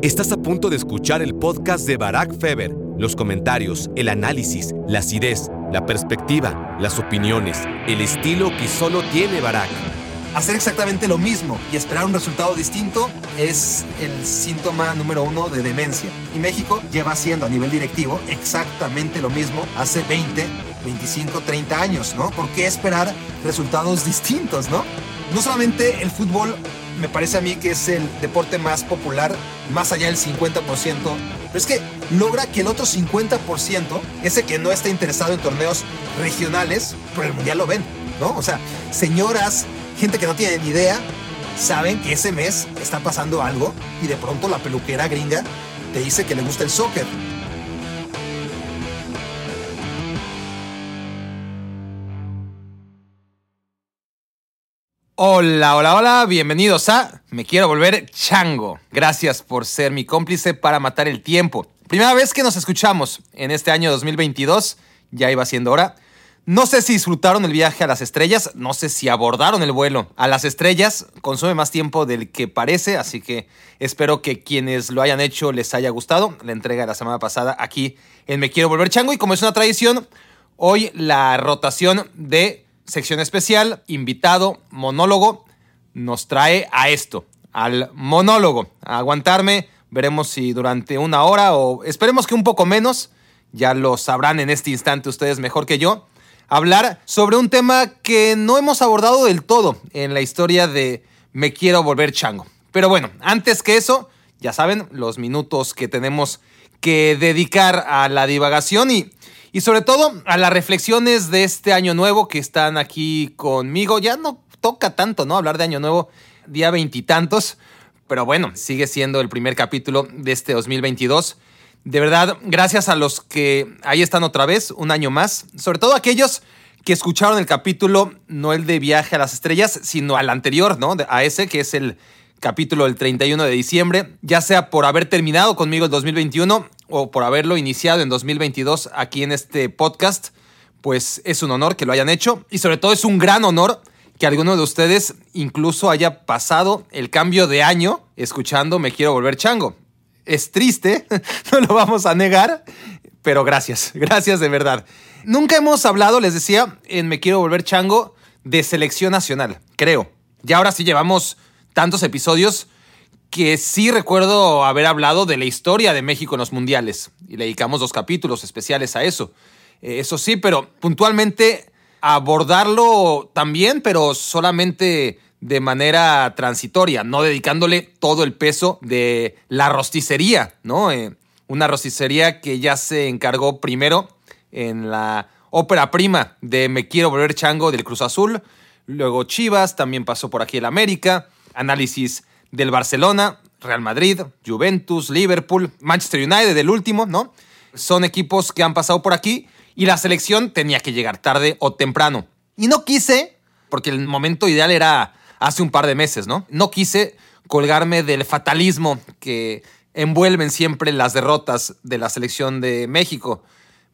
Estás a punto de escuchar el podcast de Barack Feber. Los comentarios, el análisis, la acidez, la perspectiva, las opiniones, el estilo que solo tiene Barack. Hacer exactamente lo mismo y esperar un resultado distinto es el síntoma número uno de demencia. Y México lleva haciendo a nivel directivo exactamente lo mismo hace 20, 25, 30 años, ¿no? ¿Por qué esperar resultados distintos, no? No solamente el fútbol me parece a mí que es el deporte más popular, más allá del 50%, pero es que logra que el otro 50%, ese que no está interesado en torneos regionales, por el mundial lo ven, ¿no? O sea, señoras, gente que no tiene ni idea, saben que ese mes está pasando algo y de pronto la peluquera gringa te dice que le gusta el soccer. Hola, hola, hola, bienvenidos a Me Quiero Volver Chango. Gracias por ser mi cómplice para matar el tiempo. Primera vez que nos escuchamos en este año 2022, ya iba siendo hora. No sé si disfrutaron el viaje a las estrellas, no sé si abordaron el vuelo a las estrellas, consume más tiempo del que parece, así que espero que quienes lo hayan hecho les haya gustado. La entrega de la semana pasada aquí en Me Quiero Volver Chango y como es una tradición, hoy la rotación de sección especial, invitado, monólogo, nos trae a esto, al monólogo, a aguantarme. Veremos si durante una hora o esperemos que un poco menos, ya lo sabrán en este instante ustedes mejor que yo, hablar sobre un tema que no hemos abordado del todo en la historia de Me quiero volver chango. Pero bueno, antes que eso, ya saben, los minutos que tenemos que dedicar a la divagación y y sobre todo a las reflexiones de este año nuevo que están aquí conmigo. Ya no toca tanto, ¿no? Hablar de año nuevo día veintitantos, pero bueno, sigue siendo el primer capítulo de este 2022. De verdad, gracias a los que ahí están otra vez, un año más, sobre todo aquellos que escucharon el capítulo, no el de Viaje a las Estrellas, sino al anterior, ¿no? A ese, que es el capítulo del 31 de diciembre, ya sea por haber terminado conmigo el 2021 o por haberlo iniciado en 2022 aquí en este podcast, pues es un honor que lo hayan hecho y sobre todo es un gran honor que alguno de ustedes incluso haya pasado el cambio de año escuchando Me quiero volver chango. Es triste, no lo vamos a negar, pero gracias, gracias de verdad. Nunca hemos hablado, les decía, en Me quiero volver chango de selección nacional, creo. Y ahora sí llevamos tantos episodios que sí recuerdo haber hablado de la historia de México en los mundiales y le dedicamos dos capítulos especiales a eso. Eh, eso sí, pero puntualmente abordarlo también, pero solamente de manera transitoria, no dedicándole todo el peso de la rosticería, ¿no? Eh, una rosticería que ya se encargó primero en la ópera prima de Me Quiero Volver Chango del Cruz Azul, luego Chivas, también pasó por aquí el América, análisis del Barcelona, Real Madrid, Juventus, Liverpool, Manchester United, el último, ¿no? Son equipos que han pasado por aquí y la selección tenía que llegar tarde o temprano. Y no quise, porque el momento ideal era hace un par de meses, ¿no? No quise colgarme del fatalismo que envuelven siempre las derrotas de la selección de México.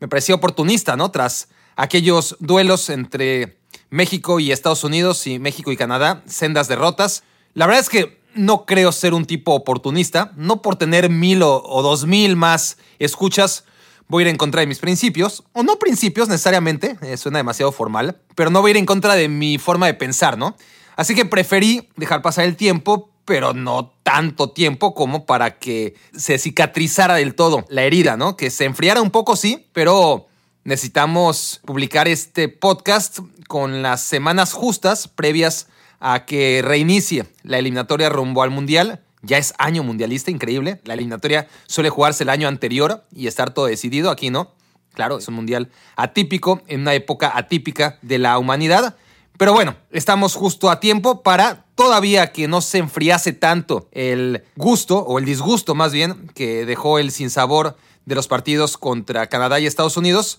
Me parecía oportunista, ¿no? Tras aquellos duelos entre México y Estados Unidos y México y Canadá, sendas derrotas. La verdad es que no creo ser un tipo oportunista, no por tener mil o, dos mil más escuchas voy a ir en contra de mis principios, o no principios necesariamente, eh, suena demasiado formal, pero no voy a ir en contra de mi forma de pensar, ¿no? Así que preferí dejar pasar el tiempo, pero no tanto tiempo como para que se cicatrizara del todo la herida, ¿no? Que se enfriara un poco, sí, pero necesitamos publicar este podcast con las semanas justas previas a que reinicie la eliminatoria rumbo al Mundial. Ya es año mundialista, increíble. La eliminatoria suele jugarse el año anterior y estar todo decidido. Aquí no. Claro, es un mundial atípico, en una época atípica de la humanidad. Pero bueno, estamos justo a tiempo para todavía que no se enfriase tanto el gusto, o el disgusto más bien, que dejó el sinsabor de los partidos contra Canadá y Estados Unidos.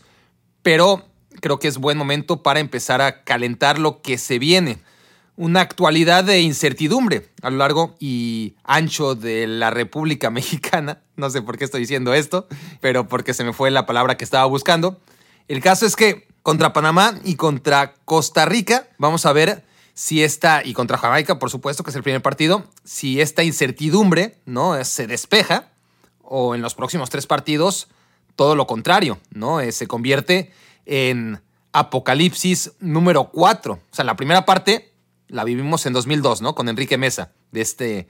Pero creo que es buen momento para empezar a calentar lo que se viene una actualidad de incertidumbre a lo largo y ancho de la República Mexicana. No sé por qué estoy diciendo esto, pero porque se me fue la palabra que estaba buscando. El caso es que contra Panamá y contra Costa Rica vamos a ver si esta, y contra Jamaica, por supuesto, que es el primer partido, si esta incertidumbre, ¿no? Se despeja, o en los próximos tres partidos, todo lo contrario, ¿no? Eh, se convierte en Apocalipsis número 4. O sea, la primera parte la vivimos en 2002, ¿no? Con Enrique Mesa, de este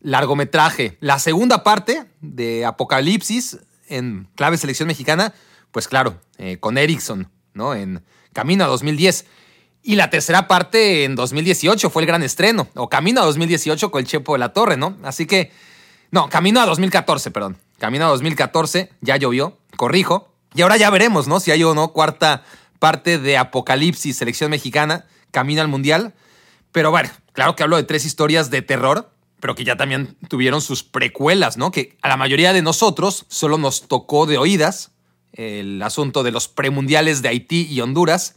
largometraje. La segunda parte de Apocalipsis en clave selección mexicana, pues claro, eh, con Erickson, ¿no? En Camino a 2010. Y la tercera parte en 2018 fue el gran estreno, o Camino a 2018 con el Chepo de la Torre, ¿no? Así que, no, Camino a 2014, perdón. Camino a 2014, ya llovió, corrijo. Y ahora ya veremos, ¿no? Si hay o no cuarta parte de Apocalipsis, selección mexicana, camino al Mundial. Pero bueno, claro que hablo de tres historias de terror, pero que ya también tuvieron sus precuelas, ¿no? Que a la mayoría de nosotros solo nos tocó de oídas el asunto de los premundiales de Haití y Honduras,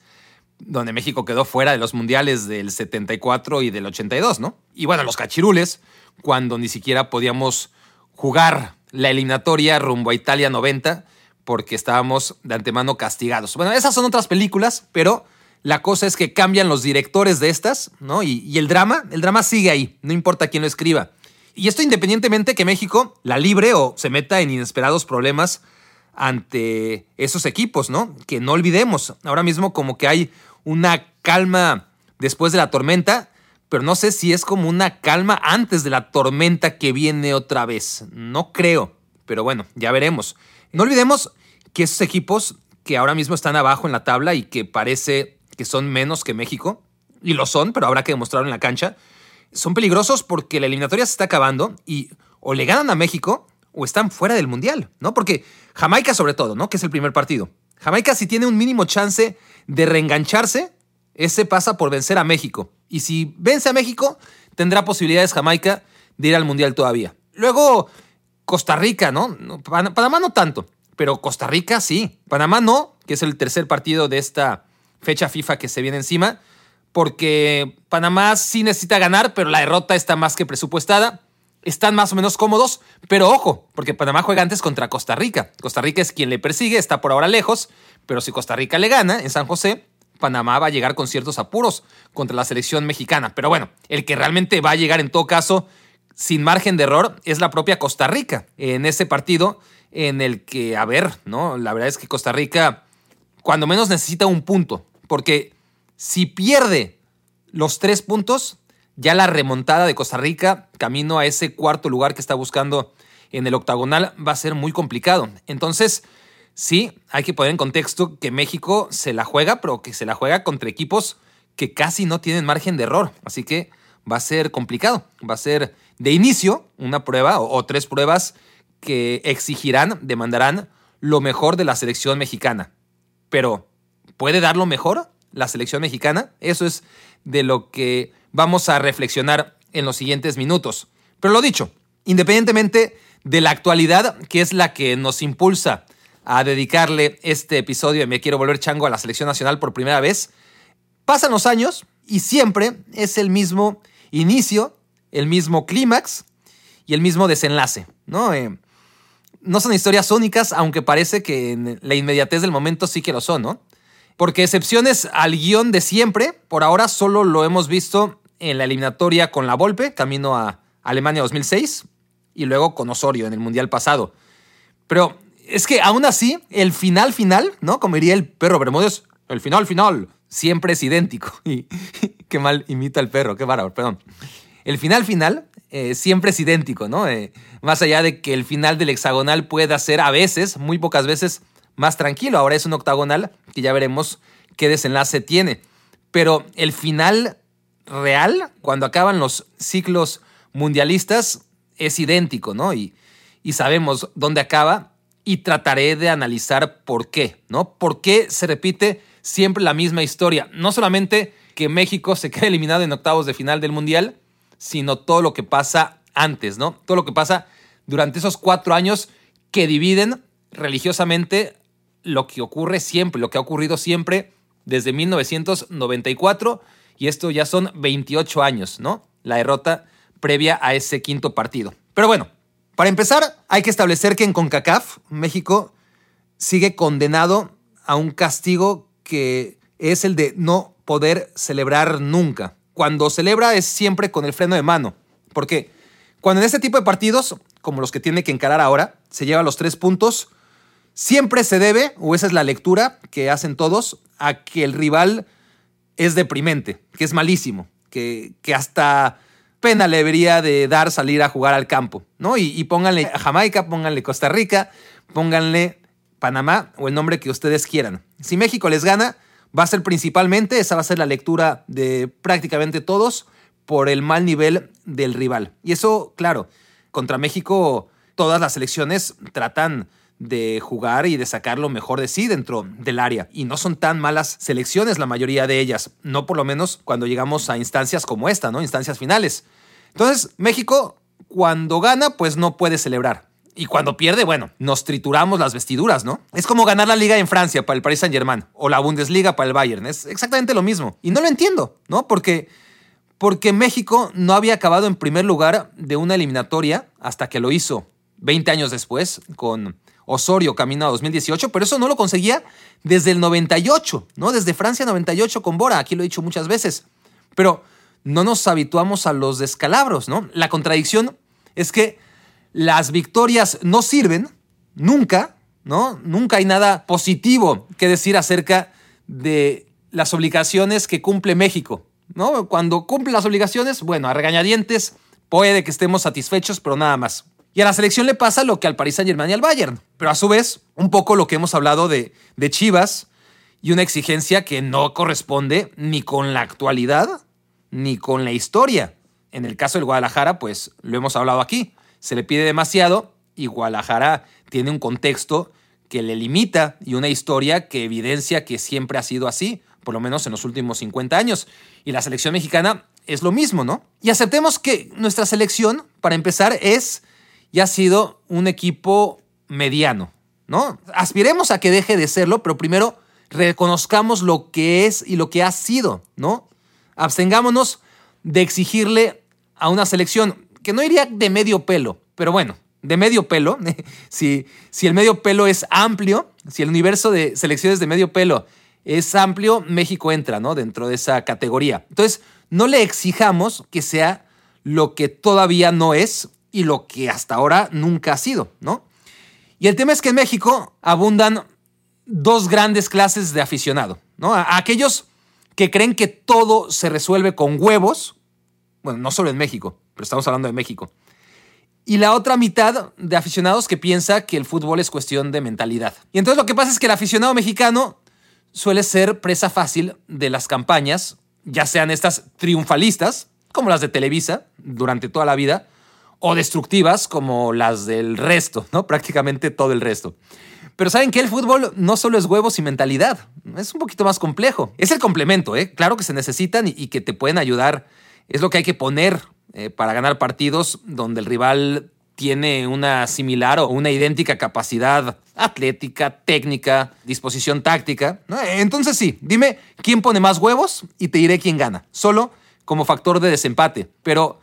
donde México quedó fuera de los mundiales del 74 y del 82, ¿no? Y bueno, los cachirules, cuando ni siquiera podíamos jugar la eliminatoria rumbo a Italia 90 porque estábamos de antemano castigados. Bueno, esas son otras películas, pero la cosa es que cambian los directores de estas, ¿no? Y, el drama, el drama sigue ahí, no importa quién lo escriba. Y esto independientemente que México la libre o se meta en inesperados problemas ante esos equipos, ¿no? Que no olvidemos, ahora mismo como que hay una calma después de la tormenta, pero no sé si es como una calma antes de la tormenta que viene otra vez. No creo, pero bueno, ya veremos. No olvidemos que esos equipos que ahora mismo están abajo en la tabla y que parece que son menos que México, y lo son, pero habrá que demostrarlo en la cancha, son peligrosos porque la eliminatoria se está acabando y o le ganan a México o están fuera del Mundial, ¿no? Porque Jamaica sobre todo, ¿no? Que es el primer partido. Jamaica si tiene un mínimo chance de reengancharse, ese pasa por vencer a México. Y si vence a México, tendrá posibilidades Jamaica de ir al Mundial todavía. Luego, Costa Rica, ¿no? Panamá no tanto pero Costa Rica sí. Panamá no, que es el tercer partido de esta fecha FIFA que se viene encima, porque Panamá sí necesita ganar, pero la derrota está más que presupuestada. Están más o menos cómodos, pero ojo, porque Panamá juega antes contra Costa Rica. Costa Rica es quien le persigue, está por ahora lejos, pero si Costa Rica le gana en San José, Panamá va a llegar con ciertos apuros contra la selección mexicana. Pero bueno, el que realmente va a llegar en todo caso sin margen de error es la propia Costa Rica. En ese partido en el que, a ver, ¿no? La verdad es que Costa Rica, cuando menos necesita un punto, porque si pierde los tres puntos, ya la remontada de Costa Rica, camino a ese cuarto lugar que está buscando en el octagonal, va a ser muy complicado. Entonces, sí, hay que poner en contexto que México se la juega, pero que se la juega contra equipos que casi no tienen margen de error. Así que va a ser complicado. Va a ser de inicio una prueba o, o tres pruebas que exigirán, demandarán lo mejor de la selección mexicana. Pero, ¿puede dar lo mejor la selección mexicana? Eso es de lo que vamos a reflexionar en los siguientes minutos. Pero lo dicho, independientemente de la actualidad, que es la que nos impulsa a dedicarle este episodio de Me Quiero Volver Chango a la selección nacional por primera vez, pasan los años y siempre es el mismo inicio, el mismo clímax y el mismo desenlace. ¿no? Eh, no son historias únicas, aunque parece que en la inmediatez del momento sí que lo son, ¿no? Porque excepciones al guion de siempre, por ahora solo lo hemos visto en la eliminatoria con la Volpe, camino a Alemania 2006, y luego con Osorio en el Mundial pasado. Pero es que aún así, el final final, ¿no? Como diría el perro Bermúdez, el final final siempre es idéntico. Y qué mal imita el perro, qué bárbaro, perdón. El final final eh, siempre es idéntico, ¿no? Eh, más allá de que el final del hexagonal pueda ser a veces, muy pocas veces, más tranquilo. Ahora es un octagonal que ya veremos qué desenlace tiene. Pero el final real, cuando acaban los ciclos mundialistas, es idéntico, ¿no? Y, y sabemos dónde acaba y trataré de analizar por qué, ¿no? ¿Por qué se repite siempre la misma historia? No solamente que México se quede eliminado en octavos de final del Mundial, sino todo lo que pasa antes, ¿no? Todo lo que pasa durante esos cuatro años que dividen religiosamente lo que ocurre siempre, lo que ha ocurrido siempre desde 1994 y esto ya son 28 años, ¿no? La derrota previa a ese quinto partido. Pero bueno, para empezar hay que establecer que en CONCACAF México sigue condenado a un castigo que es el de no poder celebrar nunca cuando celebra es siempre con el freno de mano. Porque cuando en este tipo de partidos, como los que tiene que encarar ahora, se lleva los tres puntos, siempre se debe, o esa es la lectura que hacen todos, a que el rival es deprimente, que es malísimo, que, que hasta pena le debería de dar salir a jugar al campo, ¿no? Y, y pónganle Jamaica, pónganle Costa Rica, pónganle Panamá o el nombre que ustedes quieran. Si México les gana, va a ser principalmente, esa va a ser la lectura de prácticamente todos, por el mal nivel del rival. Y eso, claro, contra México todas las selecciones tratan de jugar y de sacar lo mejor de sí dentro del área. Y no son tan malas selecciones la mayoría de ellas, no por lo menos cuando llegamos a instancias como esta, ¿no? Instancias finales. Entonces, México cuando gana, pues no puede celebrar. Y cuando pierde, bueno, nos trituramos las vestiduras, ¿no? Es como ganar la liga en Francia para el Paris Saint-Germain o la Bundesliga para el Bayern. Es exactamente lo mismo. Y no lo entiendo, ¿no? Porque porque México no había acabado en primer lugar de una eliminatoria hasta que lo hizo 20 años después con Osorio camino a 2018, pero eso no lo conseguía desde el 98, ¿no? Desde Francia 98 con Bora, aquí lo he dicho muchas veces. Pero no nos habituamos a los descalabros, ¿no? La contradicción es que las victorias no sirven nunca, ¿no? Nunca hay nada positivo que decir acerca de las obligaciones que cumple México ¿no? Cuando cumple las obligaciones, bueno, a regañadientes puede que estemos satisfechos, pero nada más. Y a la selección le pasa lo que al Paris Saint-Germain y al Bayern. Pero a su vez, un poco lo que hemos hablado de, de Chivas y una exigencia que no corresponde ni con la actualidad ni con la historia. En el caso del Guadalajara, pues lo hemos hablado aquí. Se le pide demasiado y Guadalajara tiene un contexto que le limita y una historia que evidencia que siempre ha sido así por lo menos en los últimos 50 años. Y la selección mexicana es lo mismo, ¿no? Y aceptemos que nuestra selección, para empezar, es y ha sido un equipo mediano, ¿no? Aspiremos a que deje de serlo, pero primero reconozcamos lo que es y lo que ha sido, ¿no? Abstengámonos de exigirle a una selección que no iría de medio pelo, pero bueno, de medio pelo, si, si el medio pelo es amplio, si el universo de selecciones de medio pelo es amplio, México entra, ¿no? Dentro de esa categoría. Entonces, no le exijamos que sea lo que todavía no es y lo que hasta ahora nunca ha sido, ¿no? Y el tema es que en México abundan dos grandes clases de aficionado, ¿no? aquellos que creen que todo se resuelve con huevos, bueno, no solo en México, pero estamos hablando de México. Y la otra mitad de aficionados que piensa que el fútbol es cuestión de mentalidad. Y entonces lo que pasa es que el aficionado mexicano suele ser presa fácil de las campañas, ya sean estas triunfalistas, como las de Televisa durante toda la vida, o destructivas como las del resto, ¿no? Prácticamente todo el resto. Pero saben que el fútbol no solo es huevos y mentalidad, es un poquito más complejo. Es el complemento, ¿eh? Claro que se necesitan y, que te pueden ayudar. Es lo que hay que poner eh, para ganar partidos donde el rival tiene una similar o una idéntica capacidad atlética, técnica, disposición táctica. Entonces sí, dime quién pone más huevos y te diré quién gana, solo como factor de desempate. Pero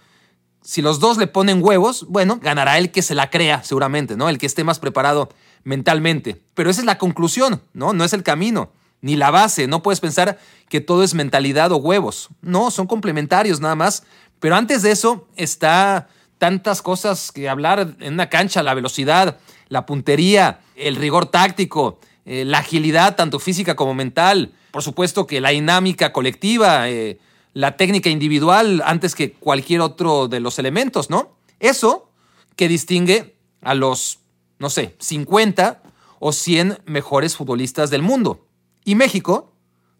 si los dos le ponen huevos, bueno, ganará el que se la crea seguramente, ¿no? El que esté más preparado mentalmente. Pero esa es la conclusión, ¿no? No es el camino, ni la base. No puedes pensar que todo es mentalidad o huevos. No, son complementarios nada más. Pero antes de eso está tantas cosas que hablar en una cancha, la velocidad, la puntería, el rigor táctico, eh, la agilidad tanto física como mental, por supuesto que la dinámica colectiva, eh, la técnica individual antes que cualquier otro de los elementos, ¿no? Eso que distingue a los, no sé, 50 o 100 mejores futbolistas del mundo. Y México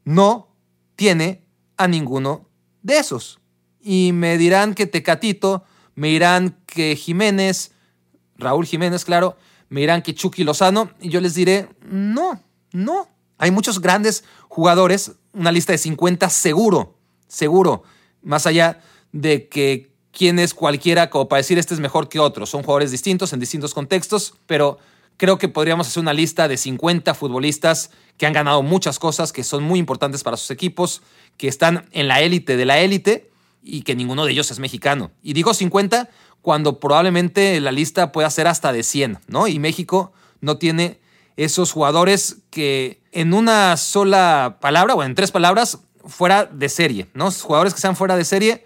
no tiene a ninguno de esos. Y me dirán que Tecatito me dirán que Jiménez, Raúl Jiménez, claro, me dirán que Chucky Lozano, y yo les diré, no, no. Hay muchos grandes jugadores, una lista de 50 seguro, seguro, más allá de que quién es cualquiera como para decir este es mejor que otro. Son jugadores distintos en distintos contextos, pero creo que podríamos hacer una lista de 50 futbolistas que han ganado muchas cosas, que son muy importantes para sus equipos, que están en la élite de la élite y que ninguno de ellos es mexicano. Y digo 50 cuando probablemente la lista pueda ser hasta de 100, ¿no? Y México no tiene esos jugadores que en una sola palabra o en tres palabras fuera de serie, ¿no? Jugadores que sean fuera de serie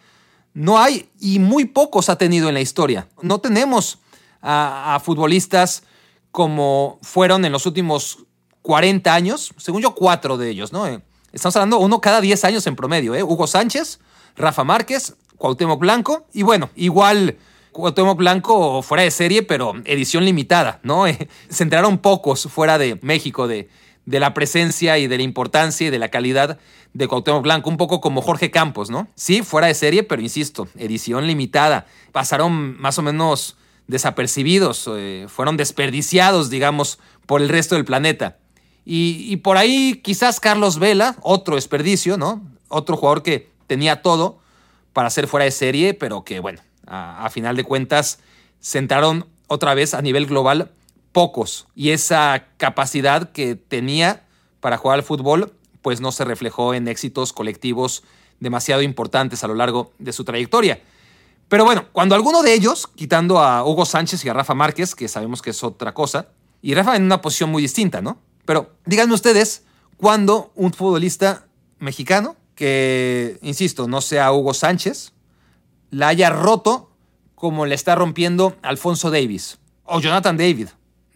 no hay y muy pocos ha tenido en la historia. No tenemos a, futbolistas como fueron en los últimos 40 años, según yo, cuatro de ellos, ¿no? Eh, estamos hablando uno cada 10 años en promedio, ¿eh? Hugo Sánchez, Rafa Márquez, Cuauhtémoc Blanco y bueno, igual Cuauhtémoc Blanco fuera de serie, pero edición limitada, ¿no? Eh, se enteraron pocos fuera de México de, de la presencia y de la importancia y de la calidad de Cuauhtémoc Blanco, un poco como Jorge Campos, ¿no? Sí, fuera de serie, pero insisto, edición limitada. Pasaron más o menos desapercibidos, eh, fueron desperdiciados, digamos, por el resto del planeta. Y, por ahí quizás Carlos Vela, otro desperdicio, ¿no? Otro jugador que tenía todo para ser fuera de serie, pero que, bueno, a, final de cuentas sentaron otra vez a nivel global pocos. Y esa capacidad que tenía para jugar al fútbol pues no se reflejó en éxitos colectivos demasiado importantes a lo largo de su trayectoria. Pero bueno, cuando alguno de ellos, quitando a Hugo Sánchez y a Rafa Márquez, que sabemos que es otra cosa, y Rafa en una posición muy distinta, ¿no? Pero díganme ustedes, cuando un futbolista mexicano, que, insisto, no sea Hugo Sánchez, la haya roto como le está rompiendo Alfonso Davis o Jonathan David.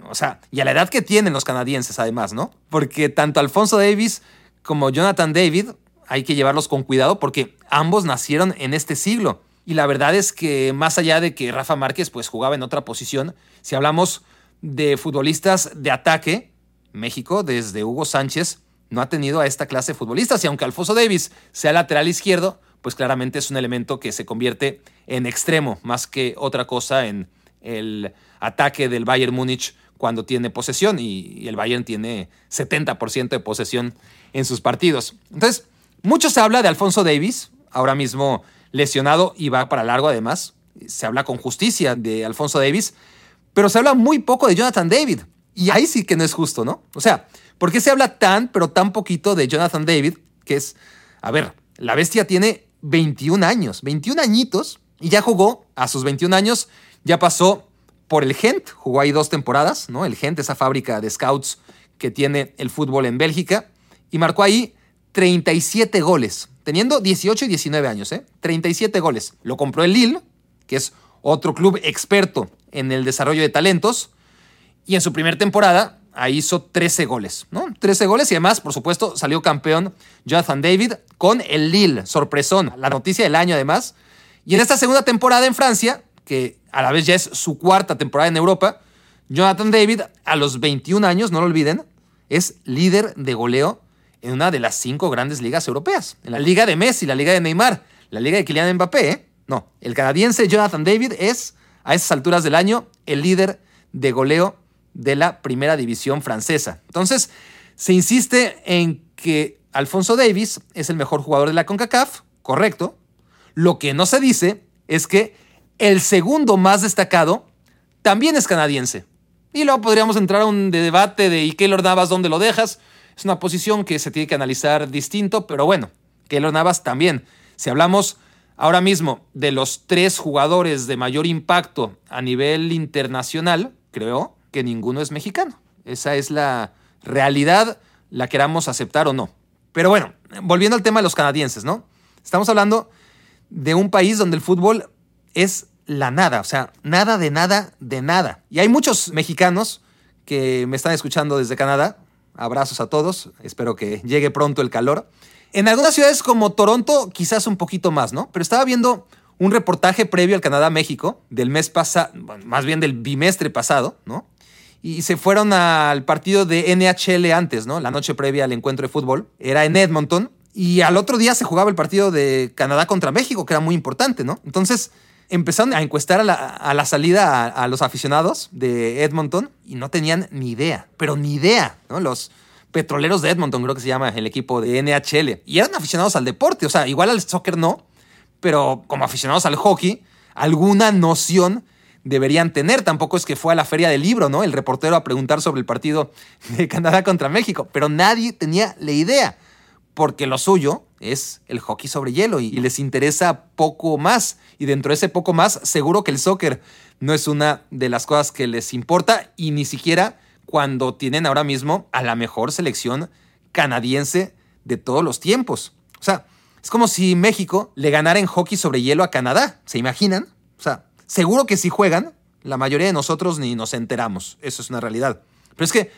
O sea, y a la edad que tienen los canadienses además, ¿no? Porque tanto Alfonso Davis como Jonathan David, hay que llevarlos con cuidado porque ambos nacieron en este siglo. Y la verdad es que más allá de que Rafa Márquez pues jugaba en otra posición, si hablamos de futbolistas de ataque, México desde Hugo Sánchez no ha tenido a esta clase de futbolistas y aunque Alfonso Davis sea lateral izquierdo, pues claramente es un elemento que se convierte en extremo más que otra cosa en el ataque del Bayern Múnich cuando tiene posesión y, el Bayern tiene 70% de posesión en sus partidos. Entonces, mucho se habla de Alfonso Davis, ahora mismo lesionado y va para largo además. Se habla con justicia de Alfonso Davis, pero se habla muy poco de Jonathan David. Y ahí sí que no es justo, ¿no? O sea, ¿por qué se habla tan, pero tan poquito de Jonathan David? Que es, a ver, la bestia tiene 21 años, 21 añitos, y ya jugó a sus 21 años, ya pasó por el Gent, jugó ahí dos temporadas, ¿no? El Gent, esa fábrica de scouts que tiene el fútbol en Bélgica, y marcó ahí 37 goles, teniendo 18 y 19 años, ¿eh? 37 goles. Lo compró el Lille, que es otro club experto en el desarrollo de talentos, y en su primera temporada ahí hizo 13 goles, ¿no? 13 goles y además, por supuesto, salió campeón Jonathan David con el Lille, sorpresón, la noticia del año además. Y en esta segunda temporada en Francia, que a la vez ya es su cuarta temporada en Europa. Jonathan David, a los 21 años, no lo olviden, es líder de goleo en una de las cinco grandes ligas europeas. En la liga de Messi, la liga de Neymar, la liga de Kylian Mbappé. ¿eh? No, el canadiense Jonathan David es, a esas alturas del año, el líder de goleo de la primera división francesa. Entonces, se insiste en que Alfonso Davis es el mejor jugador de la CONCACAF, correcto. Lo que no se dice es que el segundo más destacado también es canadiense. Y luego podríamos entrar a un debate de ¿y Keylor Navas dónde lo dejas? Es una posición que se tiene que analizar distinto, pero bueno, Keylor Navas también. Si hablamos ahora mismo de los tres jugadores de mayor impacto a nivel internacional, creo que ninguno es mexicano. Esa es la realidad, la queramos aceptar o no. Pero bueno, volviendo al tema de los canadienses, ¿no? Estamos hablando de un país donde el fútbol es la nada, o sea, nada de nada de nada. Y hay muchos mexicanos que me están escuchando desde Canadá. Abrazos a todos, espero que llegue pronto el calor. En algunas ciudades como Toronto, quizás un poquito más, ¿no? Pero estaba viendo un reportaje previo al Canadá-México del mes pasado, más bien del bimestre pasado, ¿no? Y se fueron al partido de NHL antes, ¿no? La noche previa al encuentro de fútbol. Era en Edmonton. Y al otro día se jugaba el partido de Canadá contra México, que era muy importante, ¿no? Entonces, empezaron a encuestar a la, salida a, los aficionados de Edmonton y no tenían ni idea, pero ni idea. Los petroleros de Edmonton, creo que se llama el equipo de NHL. Y eran aficionados al deporte, o sea, igual al soccer no, pero como aficionados al hockey, alguna noción deberían tener. Tampoco es que fue a la feria del libro, ¿no? El reportero a preguntar sobre el partido de Canadá contra México, pero nadie tenía la idea, porque lo suyo es el hockey sobre hielo y, les interesa poco más. Y dentro de ese poco más, seguro que el soccer no es una de las cosas que les importa y ni siquiera cuando tienen ahora mismo a la mejor selección canadiense de todos los tiempos. O sea, es como si México le ganara en hockey sobre hielo a Canadá. ¿Se imaginan? O sea, seguro que si juegan, la mayoría de nosotros ni nos enteramos. Eso es una realidad. Pero es que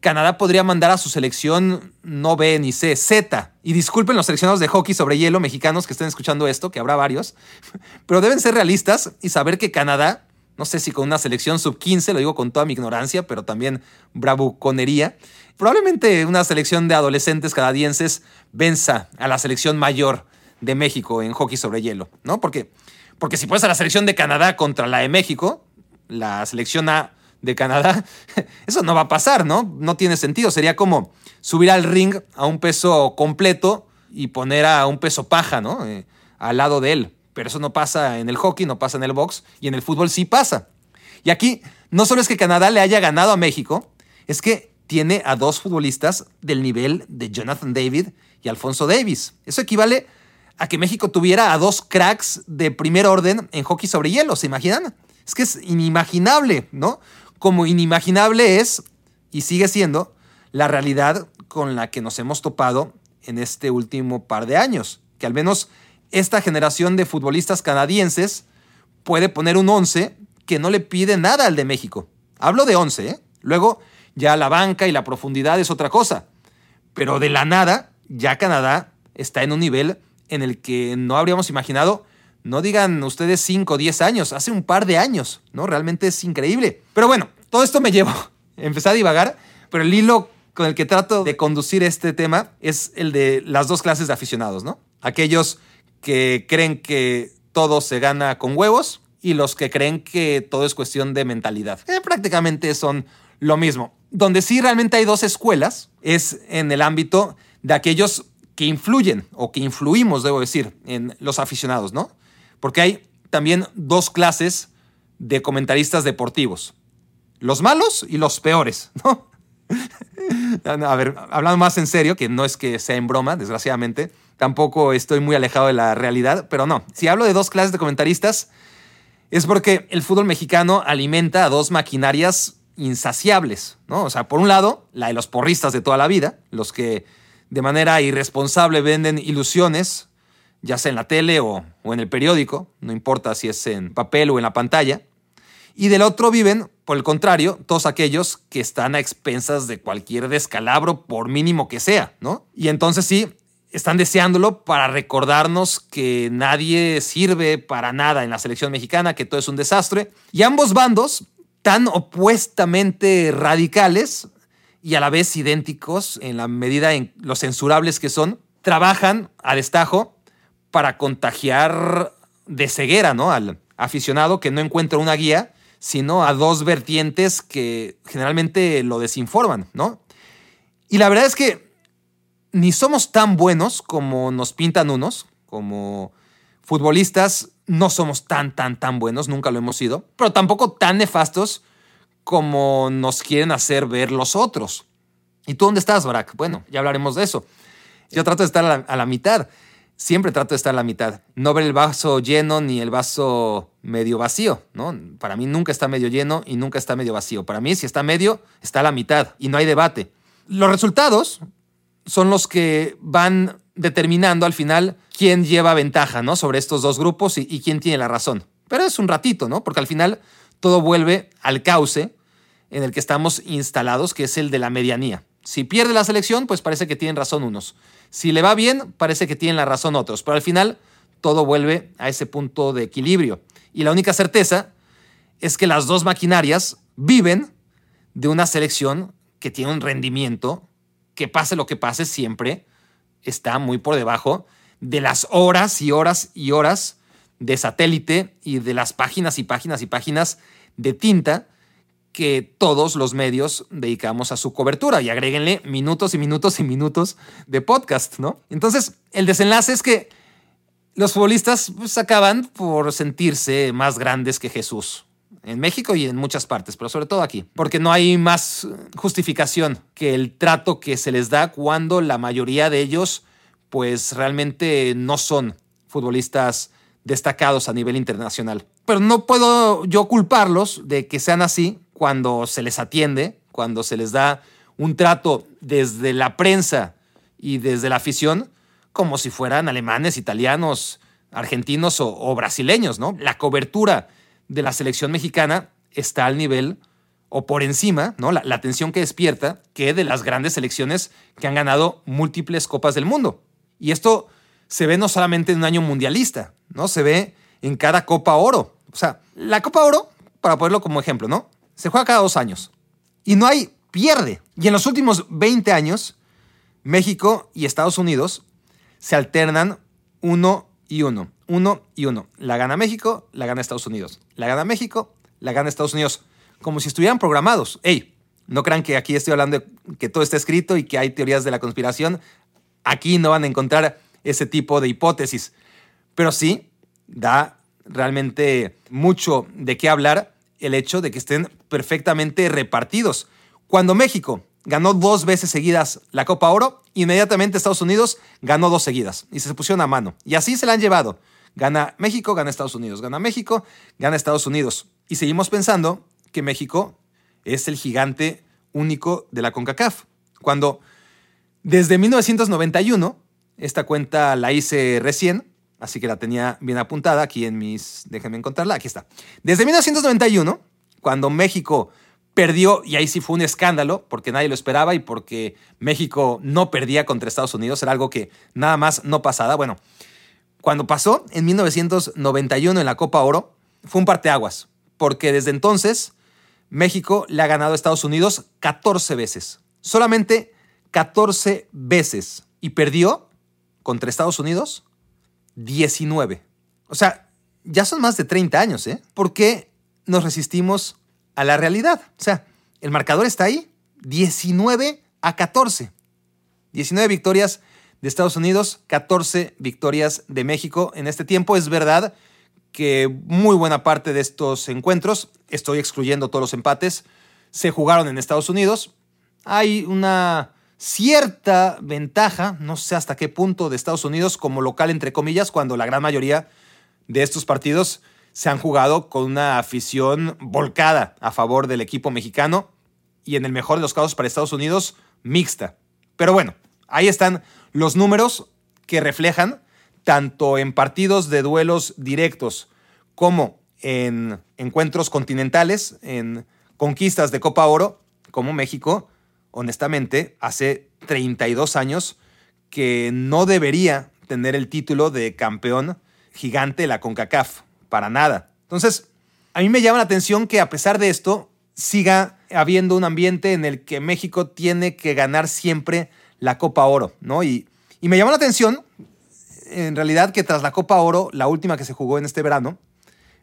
Canadá podría mandar a su selección no B ni C, Z. Y disculpen los seleccionados de hockey sobre hielo mexicanos que estén escuchando esto, que habrá varios, pero deben ser realistas y saber que Canadá, no sé si con una selección sub-15, lo digo con toda mi ignorancia, pero también bravuconería, probablemente una selección de adolescentes canadienses venza a la selección mayor de México en hockey sobre hielo, ¿no? Porque, porque si pones a la selección de Canadá contra la de México, la selección A de Canadá, eso no va a pasar, ¿no? No tiene sentido. Sería como subir al ring a un peso completo y poner a un peso paja, ¿no? Eh, al lado de él. Pero eso no pasa en el hockey, no pasa en el box y en el fútbol sí pasa. Y aquí no solo es que Canadá le haya ganado a México, es que tiene a dos futbolistas del nivel de Jonathan David y Alfonso Davis. Eso equivale a que México tuviera a dos cracks de primer orden en hockey sobre hielo, ¿se imaginan? Es que es inimaginable, ¿no? Como inimaginable es, y sigue siendo, la realidad con la que nos hemos topado en este último par de años. Que al menos esta generación de futbolistas canadienses puede poner un 11 que no le pide nada al de México. Hablo de 11, ¿eh? Luego ya la banca y la profundidad es otra cosa. Pero de la nada, ya Canadá está en un nivel en el que no habríamos imaginado no digan ustedes 5 o 10 años, hace un par de años, ¿no? Realmente es increíble. Pero bueno, todo esto me llevó, empecé a divagar, pero el hilo con el que trato de conducir este tema es el de las dos clases de aficionados, ¿no? Aquellos que creen que todo se gana con huevos y los que creen que todo es cuestión de mentalidad. Eh, prácticamente son lo mismo. Donde sí realmente hay dos escuelas es en el ámbito de aquellos que influyen o que influimos, debo decir, en los aficionados, ¿no? Porque hay también dos clases de comentaristas deportivos. Los malos y los peores, ¿no? A ver, hablando más en serio, que no es que sea en broma, desgraciadamente, tampoco estoy muy alejado de la realidad, pero no, si hablo de dos clases de comentaristas, es porque el fútbol mexicano alimenta a dos maquinarias insaciables, ¿no? O sea, por un lado, la de los porristas de toda la vida, los que de manera irresponsable venden ilusiones ya sea en la tele o, en el periódico, no importa si es en papel o en la pantalla. Y del otro viven, por el contrario, todos aquellos que están a expensas de cualquier descalabro, por mínimo que sea, ¿no? Y entonces sí, están deseándolo para recordarnos que nadie sirve para nada en la selección mexicana, que todo es un desastre. Y ambos bandos, tan opuestamente radicales y a la vez idénticos en la medida en lo censurables que son, trabajan a destajo para contagiar de ceguera, ¿no? Al aficionado que no encuentra una guía, sino a dos vertientes que generalmente lo desinforman, ¿no? Y la verdad es que ni somos tan buenos como nos pintan unos, como futbolistas no somos tan, tan, tan buenos, nunca lo hemos sido, pero tampoco tan nefastos como nos quieren hacer ver los otros. ¿Y tú dónde estás, Barack? Bueno, ya hablaremos de eso. Yo trato de estar a la, a la mitad siempre trato de estar a la mitad. No ver el vaso lleno ni el vaso medio vacío, ¿no? Para mí nunca está medio lleno y nunca está medio vacío. Para mí, si está medio, está a la mitad y no hay debate. Los resultados son los que van determinando al final quién lleva ventaja, ¿no? Sobre estos dos grupos y, y quién tiene la razón. Pero es un ratito, ¿no? Porque al final todo vuelve al cauce en el que estamos instalados, que es el de la medianía. Si pierde la selección, pues parece que tienen razón unos. Si le va bien, parece que tienen la razón otros, pero al final todo vuelve a ese punto de equilibrio. Y la única certeza es que las dos maquinarias viven de una selección que tiene un rendimiento que pase lo que pase siempre está muy por debajo de las horas y horas y horas de satélite y de las páginas y páginas y páginas de tinta que todos los medios dedicamos a su cobertura y agréguenle minutos y minutos y minutos de podcast, ¿no? Entonces, el desenlace es que los futbolistas pues, acaban por sentirse más grandes que Jesús. En México y en muchas partes, pero sobre todo aquí, porque no hay más justificación que el trato que se les da cuando la mayoría de ellos, pues realmente no son futbolistas destacados a nivel internacional. Pero no puedo yo culparlos de que sean así cuando se les atiende, cuando se les da un trato desde la prensa y desde la afición como si fueran alemanes, italianos, argentinos o, brasileños, ¿no? La cobertura de la selección mexicana está al nivel o por encima, ¿no? La, atención que despierta que de las grandes selecciones que han ganado múltiples copas del mundo. Y esto se ve no solamente en un año mundialista, ¿no? Se ve en cada Copa Oro. O sea, la Copa Oro, para ponerlo como ejemplo, ¿no? Se juega cada dos años. Y no hay pierde. Y en los últimos 20 años, México y Estados Unidos se alternan uno y uno. Uno y uno. La gana México, la gana Estados Unidos. La gana México, la gana Estados Unidos. Como si estuvieran programados. Ey, no crean que aquí estoy hablando de que todo está escrito y que hay teorías de la conspiración. Aquí no van a encontrar ese tipo de hipótesis. Pero sí da realmente mucho de qué hablar el hecho de que estén perfectamente repartidos. Cuando México ganó dos veces seguidas la Copa Oro, inmediatamente Estados Unidos ganó dos seguidas y se pusieron a mano. Y así se la han llevado. Gana México, gana Estados Unidos, gana México, gana Estados Unidos. Y seguimos pensando que México es el gigante único de la CONCACAF. Cuando desde 1991, esta cuenta la hice recién, así que la tenía bien apuntada aquí en mis... Déjenme encontrarla, aquí está. Desde 1991, cuando México perdió, y ahí sí fue un escándalo, porque nadie lo esperaba y porque México no perdía contra Estados Unidos, era algo que nada más no pasaba. Bueno, cuando pasó en 1991 en la Copa Oro, fue un parteaguas, porque desde entonces México le ha ganado a Estados Unidos 14 veces, solamente 14 veces, y perdió contra Estados Unidos 19. O sea, ya son más de 30 años, ¿eh? ¿Por qué nos resistimos a la realidad. O sea, el marcador está ahí, 19 a 14. 19 victorias de Estados Unidos, 14 victorias de México en este tiempo. Es verdad que muy buena parte de estos encuentros, estoy excluyendo todos los empates, se jugaron en Estados Unidos. Hay una cierta ventaja, no sé hasta qué punto, de Estados Unidos como local, entre comillas, cuando la gran mayoría de estos partidos se han jugado con una afición volcada a favor del equipo mexicano y en el mejor de los casos para Estados Unidos, mixta. Pero bueno, ahí están los números que reflejan tanto en partidos de duelos directos como en encuentros continentales, en conquistas de Copa Oro, como México, honestamente, hace 32 años que no debería tener el título de campeón gigante de la CONCACAF para nada. Entonces, a mí me llama la atención que a pesar de esto, siga habiendo un ambiente en el que México tiene que ganar siempre la Copa Oro, ¿no? Y, me llama la atención, en realidad, que tras la Copa Oro, la última que se jugó en este verano,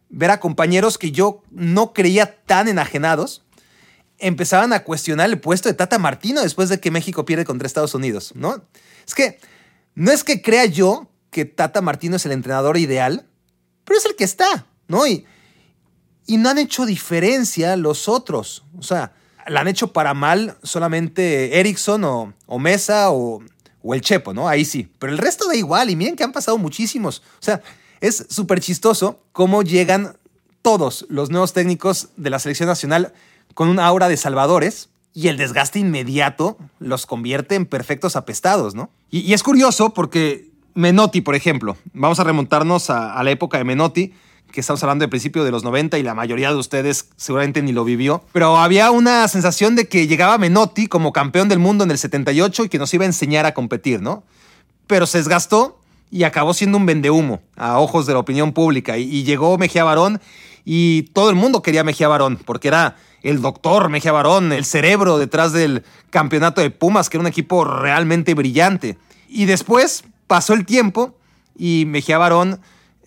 ver a compañeros que yo no creía tan enajenados, empezaban a cuestionar el puesto de Tata Martino después de que México pierde contra Estados Unidos, ¿no? Es que no es que crea yo que Tata Martino es el entrenador ideal, pero es el que está, ¿no? Y, y no han hecho diferencia los otros. O sea, la han hecho para mal solamente Erickson o, Mesa o, o, el Chepo, ¿no? Ahí sí. Pero el resto da igual. Y miren que han pasado muchísimos. O sea, es súper chistoso cómo llegan todos los nuevos técnicos de la selección nacional con una aura de salvadores y el desgaste inmediato los convierte en perfectos apestados, ¿no? Y, es curioso porque Menotti, por ejemplo. Vamos a remontarnos a, la época de Menotti, que estamos hablando de principio de los 90 y la mayoría de ustedes seguramente ni lo vivió. Pero había una sensación de que llegaba Menotti como campeón del mundo en el 78 y que nos iba a enseñar a competir, ¿no? Pero se desgastó y acabó siendo un vendehumo a ojos de la opinión pública. Y, llegó Mejía Barón y todo el mundo quería Mejía Barón porque era el doctor Mejía Barón, el cerebro detrás del campeonato de Pumas, que era un equipo realmente brillante. Y después pasó el tiempo y Mejía Barón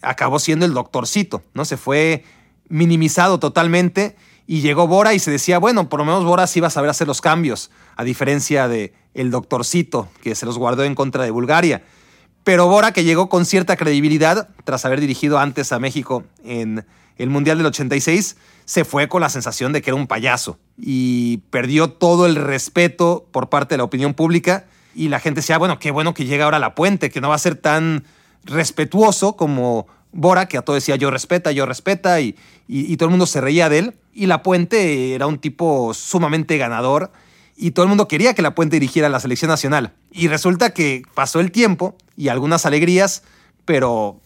acabó siendo el doctorcito, ¿no? Se fue minimizado totalmente y llegó Bora y se decía, bueno, por lo menos Bora sí va a saber hacer los cambios, a diferencia de el doctorcito que se los guardó en contra de Bulgaria. Pero Bora, que llegó con cierta credibilidad, tras haber dirigido antes a México en el Mundial del 86, se fue con la sensación de que era un payaso y perdió todo el respeto por parte de la opinión pública y la gente decía, bueno, qué bueno que llega ahora la puente, que no va a ser tan respetuoso como Bora, que a todo decía yo respeta, yo respeta, y, y, todo el mundo se reía de él. Y la puente era un tipo sumamente ganador y todo el mundo quería que La Puente dirigiera la selección nacional. Y resulta que pasó el tiempo y algunas alegrías, pero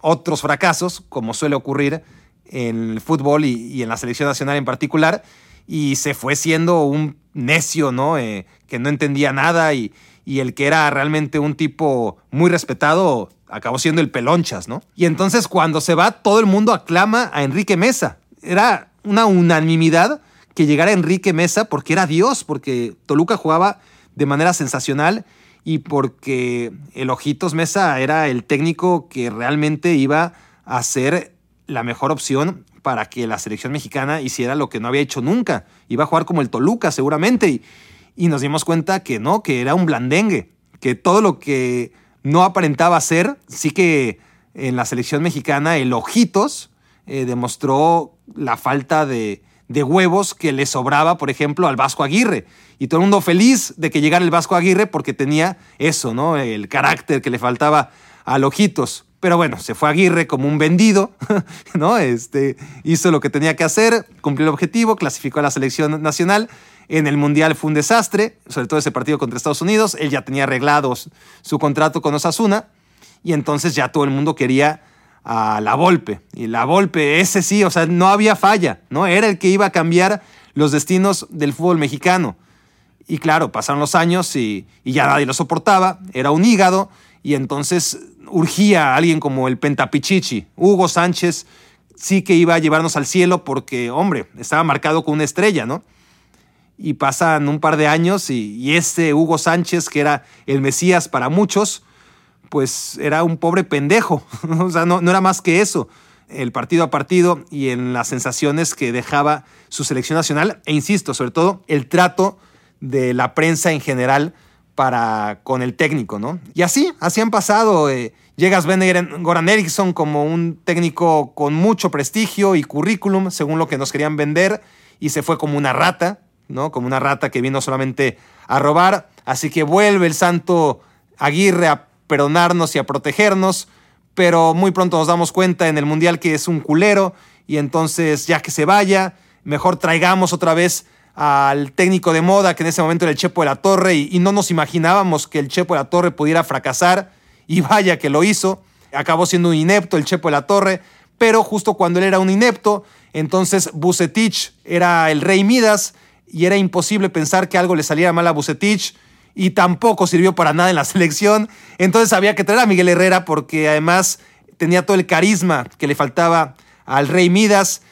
otros fracasos, como suele ocurrir en el fútbol y, en la selección nacional en particular, y se fue siendo un necio, ¿no? Eh, que no entendía nada y, y el que era realmente un tipo muy respetado acabó siendo el pelonchas, ¿no? Y entonces cuando se va, todo el mundo aclama a Enrique Mesa. Era una unanimidad que llegara Enrique Mesa porque era Dios, porque Toluca jugaba de manera sensacional y porque el Ojitos Mesa era el técnico que realmente iba a ser la mejor opción para que la selección mexicana hiciera lo que no había hecho nunca. Iba a jugar como el Toluca seguramente y, y nos dimos cuenta que no, que era un blandengue, que todo lo que no aparentaba ser, sí que en la selección mexicana el Ojitos eh, demostró la falta de, de huevos que le sobraba, por ejemplo, al Vasco Aguirre. Y todo el mundo feliz de que llegara el Vasco Aguirre porque tenía eso, ¿no? El carácter que le faltaba a Ojitos. Pero bueno, se fue Aguirre como un vendido, ¿no? Este, hizo lo que tenía que hacer, cumplió el objetivo, clasificó a la selección nacional. En el Mundial fue un desastre, sobre todo ese partido contra Estados Unidos. Él ya tenía arreglado su contrato con Osasuna y entonces ya todo el mundo quería a la Volpe. Y la Volpe, ese sí, o sea, no había falla, ¿no? Era el que iba a cambiar los destinos del fútbol mexicano. Y claro, pasaron los años y, ya nadie lo soportaba, era un hígado, y entonces urgía a alguien como el Pentapichichi, Hugo Sánchez, sí que iba a llevarnos al cielo porque, hombre, estaba marcado con una estrella, ¿no? Y pasan un par de años y, y ese Hugo Sánchez, que era el Mesías para muchos, pues era un pobre pendejo. o sea, no, no era más que eso. El partido a partido y en las sensaciones que dejaba su selección nacional. E insisto, sobre todo, el trato de la prensa en general para con el técnico, ¿no? Y así, así han pasado. Eh, llega Sven Goran Eriksson como un técnico con mucho prestigio y currículum, según lo que nos querían vender, y se fue como una rata, ¿no? Como una rata que vino solamente a robar. Así que vuelve el santo Aguirre a perdonarnos y a protegernos, pero muy pronto nos damos cuenta en el Mundial que es un culero y entonces ya que se vaya, mejor traigamos otra vez al técnico de moda que en ese momento era el Chepo de la Torre y, no nos imaginábamos que el Chepo de la Torre pudiera fracasar y vaya que lo hizo. Acabó siendo un inepto el Chepo de la Torre, pero justo cuando él era un inepto, entonces Bucetich era el rey Midas y era imposible pensar que algo le saliera mal a Bucetich y tampoco sirvió para nada en la selección. Entonces había que traer a Miguel Herrera porque además tenía todo el carisma que le faltaba al Rey Midas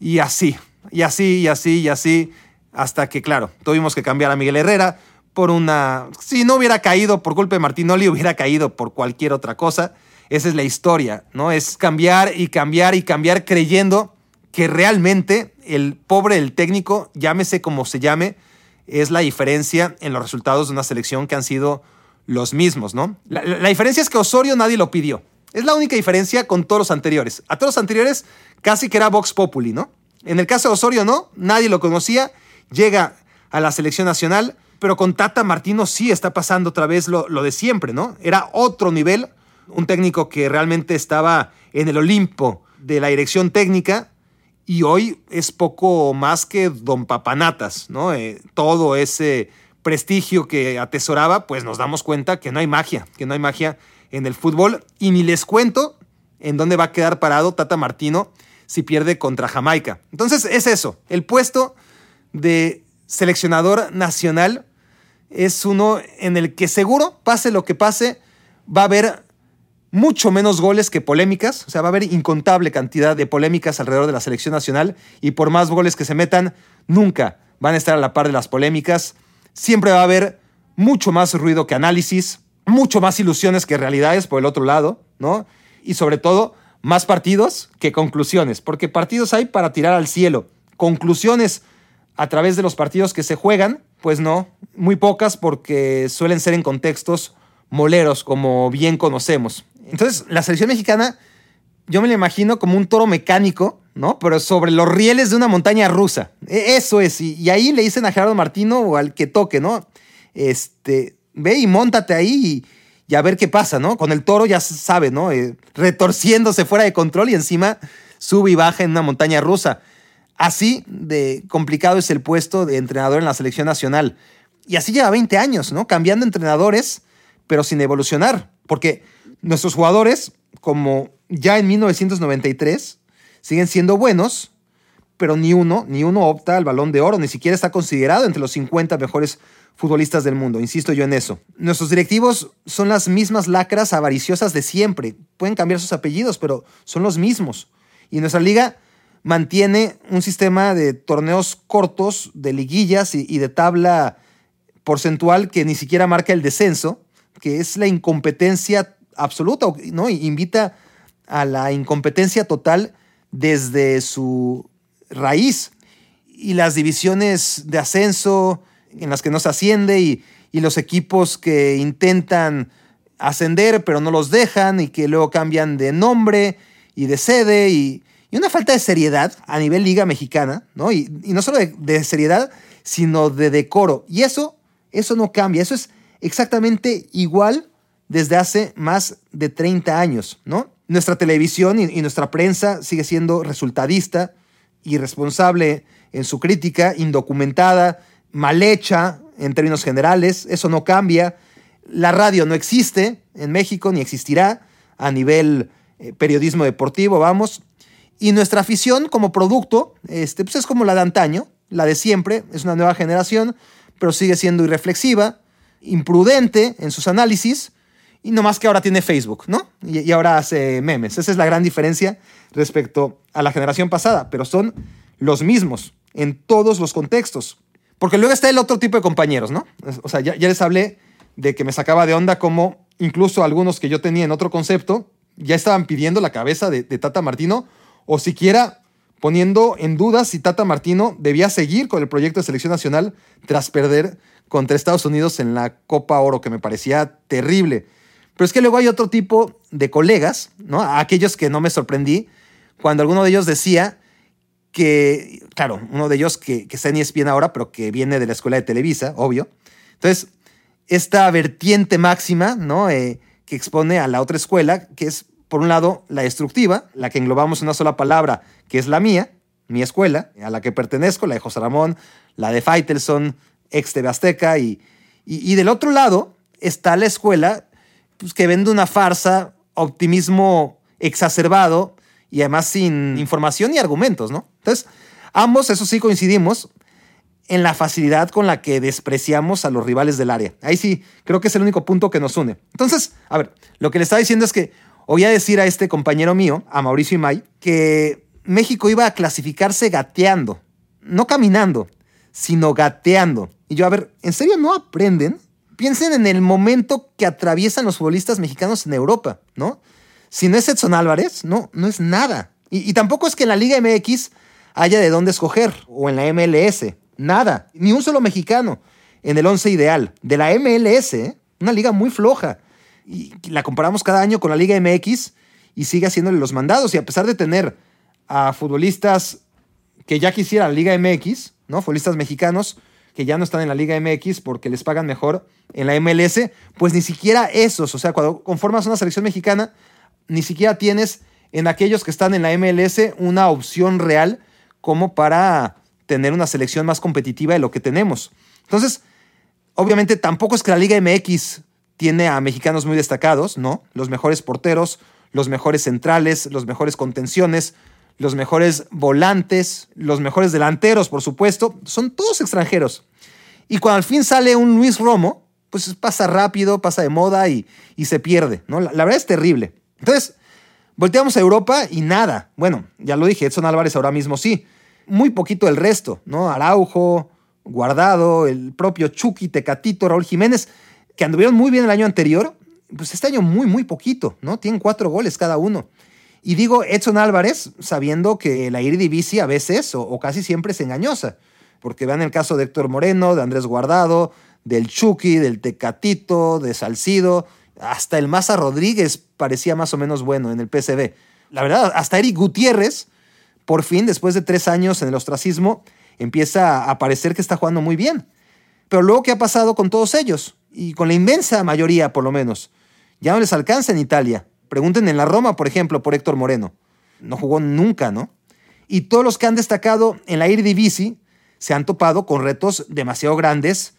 y así, y así, y así, y así, hasta que, claro, tuvimos que cambiar a Miguel Herrera por una... Si no hubiera caído por culpa de Martinoli, hubiera caído por cualquier otra cosa. Esa es la historia, ¿no? Es cambiar y cambiar y cambiar creyendo que realmente el pobre el técnico, llámese como se llame, es la diferencia en los resultados de una selección que han sido los mismos, ¿no? La, diferencia es que Osorio nadie lo pidió. Es la única diferencia con todos los anteriores. A todos los anteriores casi que era Vox Populi, ¿no? En el caso de Osorio no, nadie lo conocía, llega a la selección nacional, pero con Tata Martino sí está pasando otra vez lo, lo de siempre, ¿no? Era otro nivel, un técnico que realmente estaba en el Olimpo de la dirección técnica, y hoy es poco más que don papanatas, ¿no? Eh, todo ese prestigio que atesoraba, pues nos damos cuenta que no hay magia, que no hay magia en el fútbol. Y ni les cuento en dónde va a quedar parado Tata Martino si pierde contra Jamaica. Entonces es eso, el puesto de seleccionador nacional es uno en el que seguro, pase lo que pase, va a haber mucho menos goles que polémicas, o sea, va a haber incontable cantidad de polémicas alrededor de la selección nacional y por más goles que se metan, nunca van a estar a la par de las polémicas. Siempre va a haber mucho más ruido que análisis, mucho más ilusiones que realidades por el otro lado, ¿no? Y sobre todo, más partidos que conclusiones, porque partidos hay para tirar al cielo. Conclusiones a través de los partidos que se juegan, pues no, muy pocas porque suelen ser en contextos moleros, como bien conocemos. Entonces, la selección mexicana, yo me la imagino como un toro mecánico, ¿no? Pero sobre los rieles de una montaña rusa. E, eso es. Y, ahí le dicen a Gerardo Martino o al que toque, ¿no? Este, ve y montate ahí y, a ver qué pasa, ¿no? Con el toro ya se sabe, ¿no? Eh, retorciéndose fuera de control y encima sube y baja en una montaña rusa. Así de complicado es el puesto de entrenador en la selección nacional. Y así lleva 20 años, ¿no? Cambiando entrenadores, pero sin evolucionar. Porque nuestros jugadores, como ya en 1993, siguen siendo buenos, pero ni uno, ni uno opta al balón de oro, ni siquiera está considerado entre los 50 mejores futbolistas del mundo, insisto yo en eso. Nuestros directivos son las mismas lacras avariciosas de siempre. Pueden cambiar sus apellidos, pero son los mismos. Y nuestra liga mantiene un sistema de torneos cortos, de liguillas y, de tabla porcentual que ni siquiera marca el descenso, que es la incompetencia absoluta, ¿no? Invita a la incompetencia total desde su raíz. Y las divisiones de ascenso en las que no se asciende y, los equipos que intentan ascender pero no los dejan y que luego cambian de nombre y de sede y, una falta de seriedad a nivel liga mexicana, ¿no? Y, no solo de, seriedad, sino de decoro. Y eso, eso no cambia, eso es exactamente igual desde hace más de 30 años, ¿no? Nuestra televisión y, y nuestra prensa sigue siendo resultadista, irresponsable en su crítica, indocumentada, mal hecha en términos generales, eso no cambia. La radio no existe en México ni existirá a nivel eh, periodismo deportivo, vamos. Y nuestra afición como producto este, pues es como la de antaño, la de siempre, es una nueva generación, pero sigue siendo irreflexiva, imprudente en sus análisis, y no más que ahora tiene Facebook, ¿no? Y, ahora hace memes. Esa es la gran diferencia respecto a la generación pasada, pero son los mismos en todos los contextos. Porque luego está el otro tipo de compañeros, ¿no? O sea, ya, les hablé de que me sacaba de onda como incluso algunos que yo tenía en otro concepto ya estaban pidiendo la cabeza de, Tata Martino o siquiera poniendo en duda si Tata Martino debía seguir con el proyecto de selección nacional tras perder contra Estados Unidos en la Copa Oro, que me parecía terrible. Pero es que luego hay otro tipo de colegas, ¿no? Aquellos que no me sorprendí, cuando alguno de ellos decía que, claro, uno de ellos que, que está en ESPN ahora, pero que viene de la escuela de Televisa, obvio. Entonces, esta vertiente máxima, ¿no? Eh, que expone a la otra escuela, que es, por un lado, la destructiva, la que englobamos en una sola palabra, que es la mía, mi escuela, a la que pertenezco, la de José Ramón, la de Faitelson, ex TV Azteca, y, y, del otro lado está la escuela pues, que vende una farsa, optimismo exacerbado, y además sin información ni argumentos, ¿no? Entonces, ambos, eso sí, coincidimos en la facilidad con la que despreciamos a los rivales del área. Ahí sí, creo que es el único punto que nos une. Entonces, a ver, lo que le estaba diciendo es que oía decir a este compañero mío, a Mauricio Imay, que México iba a clasificarse gateando, no caminando, sino gateando. Y yo, a ver, ¿en serio no aprenden? Piensen en el momento que atraviesan los futbolistas mexicanos en Europa, ¿no? Si no es Edson Álvarez, no, no es nada. Y, tampoco es que en la Liga MX haya de dónde escoger, o en la MLS, nada, ni un solo mexicano en el once ideal. De la MLS, ¿eh? una liga muy floja. Y la comparamos cada año con la Liga MX y sigue haciéndole los mandados. Y a pesar de tener a futbolistas que ya quisieran la Liga MX, ¿no? Futbolistas mexicanos que ya no están en la Liga MX porque les pagan mejor en la MLS, pues ni siquiera esos, o sea, cuando conformas una selección mexicana, ni siquiera tienes en aquellos que están en la MLS una opción real como para tener una selección más competitiva de lo que tenemos. Entonces, obviamente tampoco es que la Liga MX tiene a mexicanos muy destacados, ¿no? Los mejores porteros, los mejores centrales, los mejores contenciones, los mejores volantes, los mejores delanteros, por supuesto, son todos extranjeros. Y cuando al fin sale un Luis Romo, pues pasa rápido, pasa de moda y, se pierde, ¿no? la verdad es terrible. Entonces, volteamos a Europa y nada. Bueno, ya lo dije, Edson Álvarez ahora mismo sí. Muy poquito el resto, ¿no? Araujo, Guardado, el propio Chucky, Tecatito, Raúl Jiménez, que anduvieron muy bien el año anterior, pues este año muy, muy poquito, ¿no? Tienen cuatro goles cada uno. Y digo Edson Álvarez sabiendo que la Eredivisie a veces o, casi siempre es engañosa, porque vean el caso de Héctor Moreno, de Andrés Guardado, del Chucky, del Tecatito, de Salcido, hasta el Maza Rodríguez parecía más o menos bueno en el PCB. La verdad, hasta Eric Gutiérrez, por fin, después de tres años en el ostracismo, empieza a parecer que está jugando muy bien. Pero luego, ¿qué ha pasado con todos ellos? Y con la inmensa mayoría, por lo menos. Ya no les alcanza en Italia. Pregunten en la Roma, por ejemplo, por Héctor Moreno. No jugó nunca, ¿no? Y todos los que han destacado en la Eredivisie se han topado con retos demasiado grandes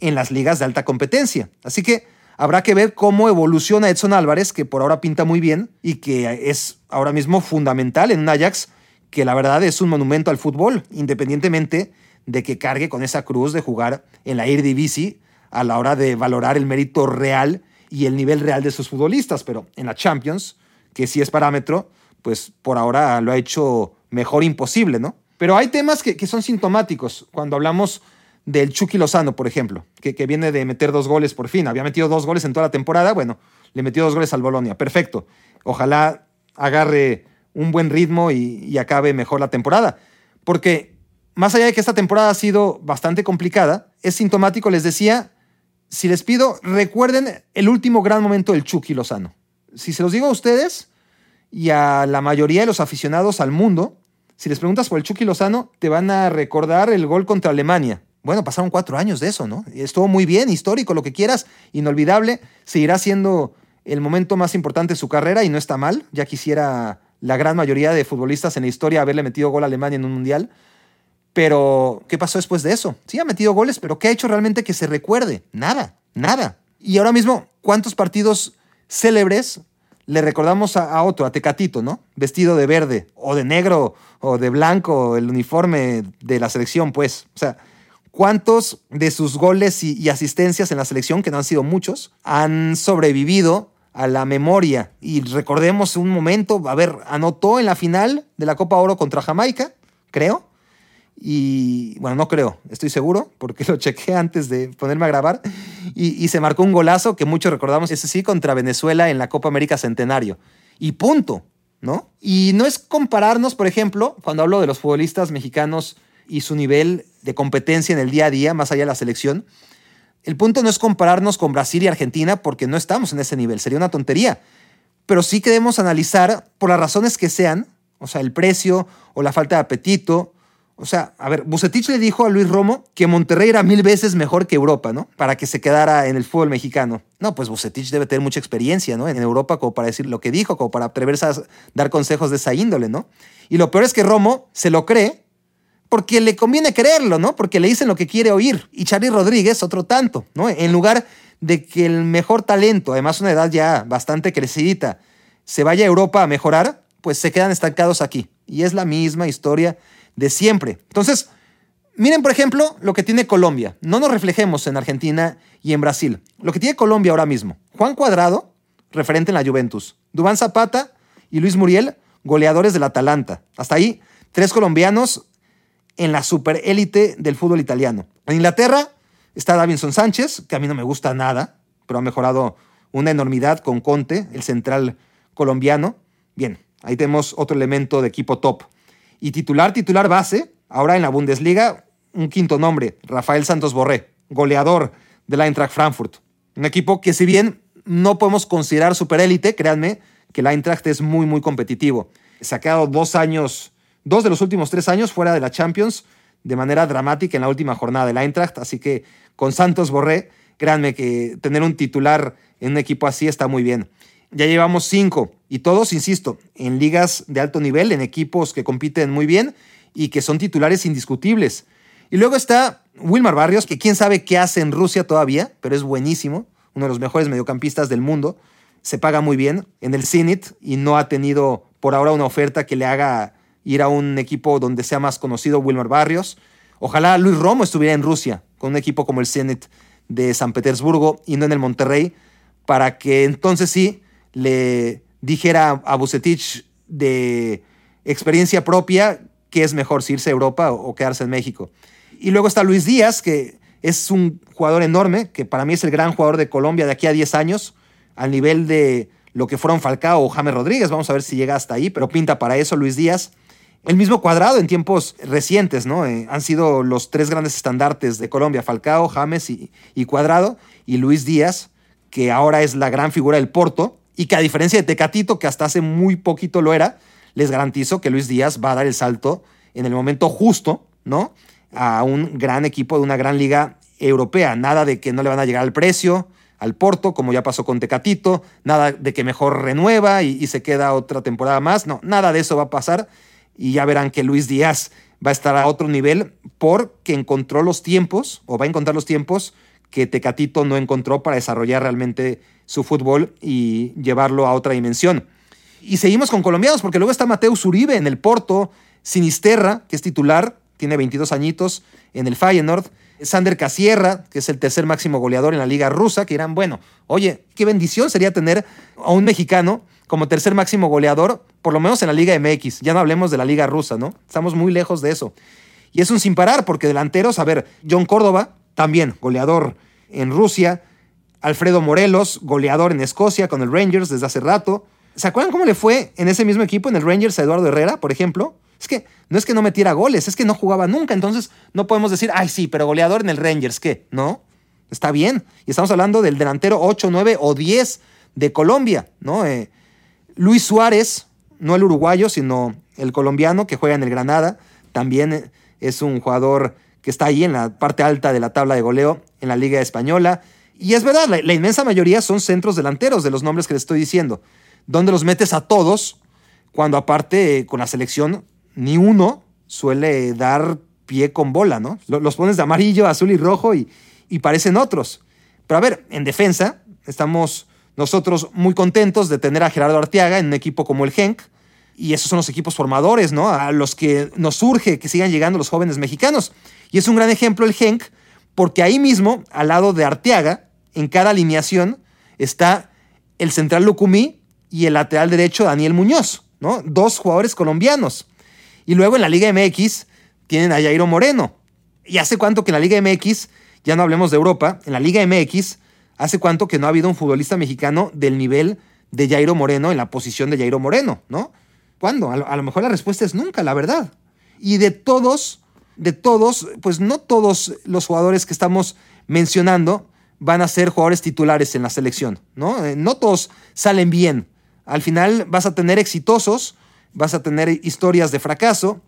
en las ligas de alta competencia. Así que habrá que ver cómo evoluciona Edson Álvarez, que por ahora pinta muy bien y que es ahora mismo fundamental en un Ajax que la verdad es un monumento al fútbol, independientemente de que cargue con esa cruz de jugar en la Eredivisie a la hora de valorar el mérito real y el nivel real de sus futbolistas, pero en la Champions, que sí es parámetro, pues por ahora lo ha hecho mejor imposible, ¿no? Pero hay temas que, que son sintomáticos cuando hablamos del Chucky Lozano, por ejemplo, que, que, viene de meter dos goles por fin. Había metido dos goles en toda la temporada, bueno, le metió dos goles al Bolonia, perfecto. Ojalá agarre un buen ritmo y, y acabe mejor la temporada. Porque más allá de que esta temporada ha sido bastante complicada, es sintomático, les decía, si les pido, recuerden el último gran momento del Chucky Lozano. Si se los digo a ustedes y a la mayoría de los aficionados al mundo, si les preguntas por el Chucky Lozano, te van a recordar el gol contra Alemania. Bueno, pasaron cuatro años de eso, ¿no? Estuvo muy bien, histórico, lo que quieras, inolvidable. Seguirá siendo el momento más importante de su carrera y no está mal. Ya quisiera la gran mayoría de futbolistas en la historia haberle metido gol a Alemania en un mundial. Pero, ¿qué pasó después de eso? Sí, ha metido goles, pero ¿qué ha hecho realmente que se recuerde? Nada, nada. Y ahora mismo, ¿cuántos partidos célebres le recordamos a, otro, a Tecatito, ¿no? Vestido de verde, o de negro, o de blanco, el uniforme de la selección, pues. O sea, ¿cuántos de sus goles y, y asistencias en la selección, que no han sido muchos, han sobrevivido a la memoria? Y recordemos un momento, a ver, anotó en la final de la Copa Oro contra Jamaica, creo y bueno, no creo, estoy seguro, porque lo chequé antes de ponerme a grabar, y, se marcó un golazo que muchos recordamos, ese sí, contra Venezuela en la Copa América Centenario. Y punto, ¿no? Y no es compararnos, por ejemplo, cuando hablo de los futbolistas mexicanos y su nivel de competencia en el día a día, más allá de la selección, el punto no es compararnos con Brasil y Argentina porque no estamos en ese nivel, sería una tontería. Pero sí queremos analizar, por las razones que sean, o sea, el precio o la falta de apetito, o sea, a ver, Bucetich le dijo a Luis Romo que Monterrey era mil veces mejor que Europa, ¿no? Para que se quedara en el fútbol mexicano. No, pues Bucetich debe tener mucha experiencia, ¿no? En Europa como para decir lo que dijo, como para atreverse a dar consejos de esa índole, ¿no? Y lo peor es que Romo se lo cree porque le conviene creerlo, ¿no? Porque le dicen lo que quiere oír. Y Charlie Rodríguez, otro tanto, ¿no? En lugar de que el mejor talento, además una edad ya bastante crecidita, se vaya a Europa a mejorar, pues se quedan estancados aquí. Y es la misma historia de siempre. Entonces, miren por ejemplo lo que tiene Colombia. No nos reflejemos en Argentina y en Brasil. Lo que tiene Colombia ahora mismo. Juan Cuadrado, referente en la Juventus. Dubán Zapata y Luis Muriel, goleadores del Atalanta. Hasta ahí, tres colombianos en la superélite del fútbol italiano. En Inglaterra está Davinson Sánchez, que a mí no me gusta nada, pero ha mejorado una enormidad con Conte, el central colombiano. Bien, ahí tenemos otro elemento de equipo top. Y titular, titular base, ahora en la Bundesliga, un quinto nombre, Rafael Santos Borré, goleador del Eintracht Frankfurt. Un equipo que si bien no podemos considerar superélite, créanme que el Eintracht es muy, muy competitivo. Se ha quedado dos años, dos de los últimos tres años fuera de la Champions de manera dramática en la última jornada del Eintracht, así que con Santos Borré, créanme que tener un titular en un equipo así está muy bien. Ya llevamos cinco y todos, insisto, en ligas de alto nivel, en equipos que compiten muy bien y que son titulares indiscutibles. Y luego está Wilmar Barrios, que quién sabe qué hace en Rusia todavía, pero es buenísimo, uno de los mejores mediocampistas del mundo. Se paga muy bien en el Zenit y no ha tenido por ahora una oferta que le haga ir a un equipo donde sea más conocido Wilmar Barrios. Ojalá Luis Romo estuviera en Rusia con un equipo como el Zenit de San Petersburgo y no en el Monterrey, para que entonces sí le dijera a Bucetich de experiencia propia que es mejor si irse a Europa o quedarse en México. Y luego está Luis Díaz, que es un jugador enorme, que para mí es el gran jugador de Colombia de aquí a 10 años, al nivel de lo que fueron Falcao o James Rodríguez. Vamos a ver si llega hasta ahí, pero pinta para eso Luis Díaz. El mismo cuadrado en tiempos recientes, ¿no? Eh, han sido los tres grandes estandartes de Colombia, Falcao, James y, y Cuadrado, y Luis Díaz, que ahora es la gran figura del Porto, y que a diferencia de Tecatito, que hasta hace muy poquito lo era, les garantizo que Luis Díaz va a dar el salto en el momento justo, ¿no? A un gran equipo de una gran liga europea. Nada de que no le van a llegar al precio, al Porto, como ya pasó con Tecatito, nada de que mejor renueva y, se queda otra temporada más. No, nada de eso va a pasar. Y ya verán que Luis Díaz va a estar a otro nivel porque encontró los tiempos, o va a encontrar los tiempos que Tecatito no encontró para desarrollar realmente su fútbol y llevarlo a otra dimensión. Y seguimos con colombianos, porque luego está Mateus Uribe en el Porto, Sinisterra, que es titular, tiene 22 añitos en el Feyenoord, Sander Casierra, que es el tercer máximo goleador en la liga rusa, que dirán, bueno, oye, qué bendición sería tener a un mexicano como tercer máximo goleador, por lo menos en la liga MX, ya no hablemos de la liga rusa, ¿no? Estamos muy lejos de eso. Y es un sin parar, porque delanteros, a ver, John Córdoba, también goleador en Rusia, Alfredo Morelos, goleador en Escocia con el Rangers desde hace rato. ¿Se acuerdan cómo le fue en ese mismo equipo, en el Rangers, a Eduardo Herrera, por ejemplo? Es que no es que no metiera goles, es que no jugaba nunca. Entonces no podemos decir, ay, sí, pero goleador en el Rangers, ¿qué? No, está bien. Y estamos hablando del delantero 8, 9 o 10 de Colombia, ¿no? Eh, Luis Suárez, no el uruguayo, sino el colombiano que juega en el Granada, también es un jugador que está ahí en la parte alta de la tabla de goleo en la Liga Española. Y es verdad, la, inmensa mayoría son centros delanteros de los nombres que les estoy diciendo. ¿Dónde los metes a todos? Cuando aparte eh, con la selección ni uno suele dar pie con bola, ¿no? Los pones de amarillo, azul y rojo y, y parecen otros. Pero a ver, en defensa estamos nosotros muy contentos de tener a Gerardo Arteaga en un equipo como el Genk. Y esos son los equipos formadores, ¿no? A los que nos urge que sigan llegando los jóvenes mexicanos. Y es un gran ejemplo el Genk, porque ahí mismo, al lado de Arteaga, en cada alineación, está el central Lucumí y el lateral derecho Daniel Muñoz, ¿no? Dos jugadores colombianos. Y luego en la Liga MX tienen a Jairo Moreno. ¿Y hace cuánto que en la Liga MX, ya no hablemos de Europa, en la Liga MX, hace cuánto que no ha habido un futbolista mexicano del nivel de Jairo Moreno en la posición de Jairo Moreno, ¿no? ¿Cuándo? A lo, a lo mejor la respuesta es nunca, la verdad. Y de todos, de todos, pues no todos los jugadores que estamos mencionando van a ser jugadores titulares en la selección, ¿no? Eh, no todos salen bien. Al final vas a tener exitosos, vas a tener historias de fracaso,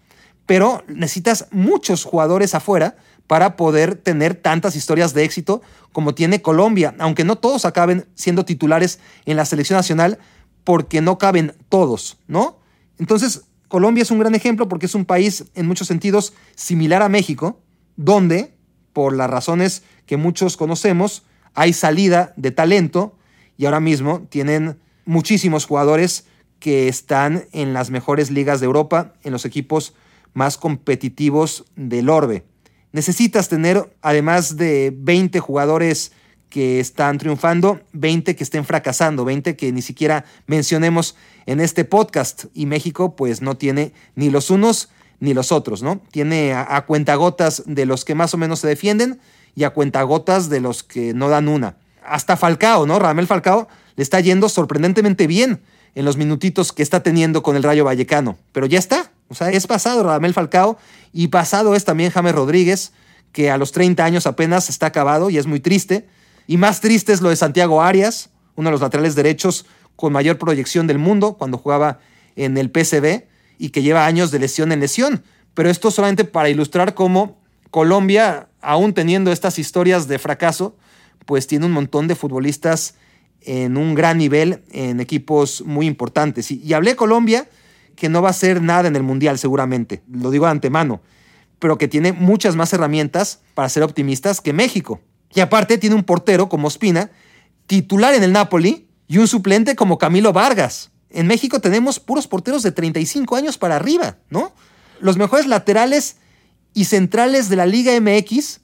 pero necesitas muchos jugadores afuera para poder tener tantas historias de éxito como tiene Colombia, aunque no todos acaben siendo titulares en la selección nacional porque no caben todos, ¿no? Entonces, Colombia es un gran ejemplo porque es un país en muchos sentidos similar a México, donde, por las razones que muchos conocemos, hay salida de talento y ahora mismo tienen muchísimos jugadores que están en las mejores ligas de Europa, en los equipos más competitivos del orbe. Necesitas tener, además de 20 jugadores que están triunfando, 20 que estén fracasando, 20 que ni siquiera mencionemos en este podcast. Y México pues no tiene ni los unos ni los otros, ¿no? Tiene a, cuentagotas de los que más o menos se defienden y a cuentagotas de los que no dan una. Hasta Falcao, ¿no? Ramel Falcao le está yendo sorprendentemente bien en los minutitos que está teniendo con el Rayo Vallecano. Pero ya está. O sea, es pasado Ramel Falcao y pasado es también James Rodríguez, que a los 30 años apenas está acabado y es muy triste. Y más triste es lo de Santiago Arias, uno de los laterales derechos con mayor proyección del mundo cuando jugaba en el PCB y que lleva años de lesión en lesión. Pero esto solamente para ilustrar cómo Colombia, aún teniendo estas historias de fracaso, pues tiene un montón de futbolistas en un gran nivel en equipos muy importantes. Y, y hablé Colombia, que no va a ser nada en el Mundial seguramente, lo digo de antemano, pero que tiene muchas más herramientas para ser optimistas que México. Y aparte tiene un portero como Spina, titular en el Napoli, y un suplente como Camilo Vargas. En México tenemos puros porteros de 35 años para arriba, ¿no? Los mejores laterales y centrales de la Liga MX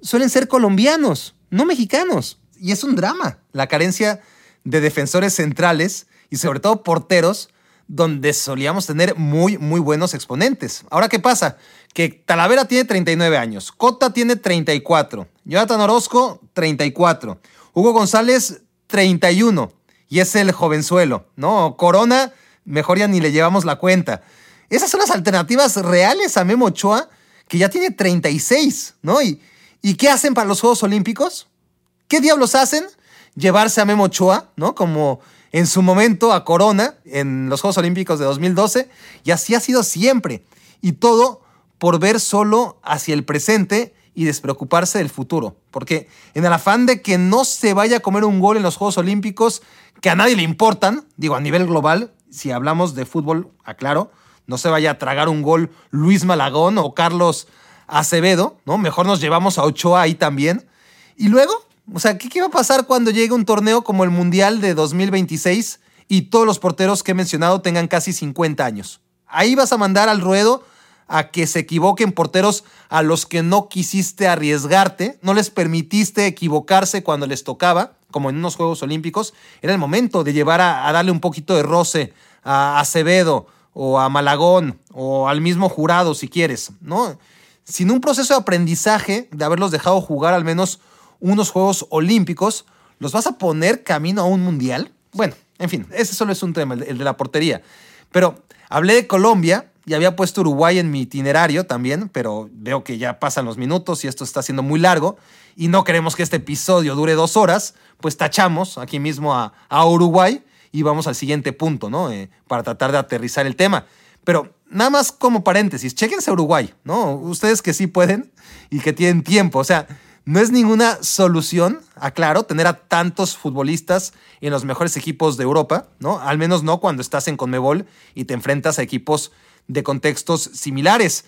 suelen ser colombianos, no mexicanos. Y es un drama la carencia de defensores centrales y sobre todo porteros donde solíamos tener muy, muy buenos exponentes. Ahora, ¿qué pasa? Que Talavera tiene 39 años, Cota tiene 34, Jonathan Orozco 34, Hugo González 31 y es el jovenzuelo, ¿no? Corona, mejor ya ni le llevamos la cuenta. Esas son las alternativas reales a Memo Ochoa, que ya tiene 36, ¿no? ¿Y, ¿Y qué hacen para los Juegos Olímpicos? ¿Qué diablos hacen? Llevarse a Memo Ochoa, ¿no? Como en su momento a Corona en los Juegos Olímpicos de 2012, y así ha sido siempre. Y todo por ver solo hacia el presente y despreocuparse del futuro. Porque en el afán de que no se vaya a comer un gol en los Juegos Olímpicos, que a nadie le importan, digo a nivel global, si hablamos de fútbol, aclaro, no se vaya a tragar un gol Luis Malagón o Carlos Acevedo, ¿no? Mejor nos llevamos a Ochoa ahí también. ¿Y luego? O sea, ¿qué, ¿qué va a pasar cuando llegue un torneo como el Mundial de 2026 y todos los porteros que he mencionado tengan casi 50 años? Ahí vas a mandar al ruedo a que se equivoquen porteros a los que no quisiste arriesgarte, no les permitiste equivocarse cuando les tocaba, como en unos Juegos Olímpicos. Era el momento de llevar a, darle un poquito de roce a Acevedo o a Malagón o al mismo jurado si quieres, ¿no? Sin un proceso de aprendizaje de haberlos dejado jugar al menos unos Juegos Olímpicos, ¿los vas a poner camino a un mundial? Bueno, en fin, ese solo es un tema, el de la portería. Pero hablé de Colombia y había puesto Uruguay en mi itinerario también, pero veo que ya pasan los minutos y esto está siendo muy largo y no queremos que este episodio dure dos horas, pues tachamos aquí mismo a, a Uruguay y vamos al siguiente punto, ¿no? Eh, para tratar de aterrizar el tema. Pero nada más como paréntesis, chequense Uruguay, ¿no? Ustedes que sí pueden y que tienen tiempo, o sea, no es ninguna solución, aclaro, tener a tantos futbolistas en los mejores equipos de Europa, ¿no? Al menos no cuando estás en Conmebol y te enfrentas a equipos de contextos similares.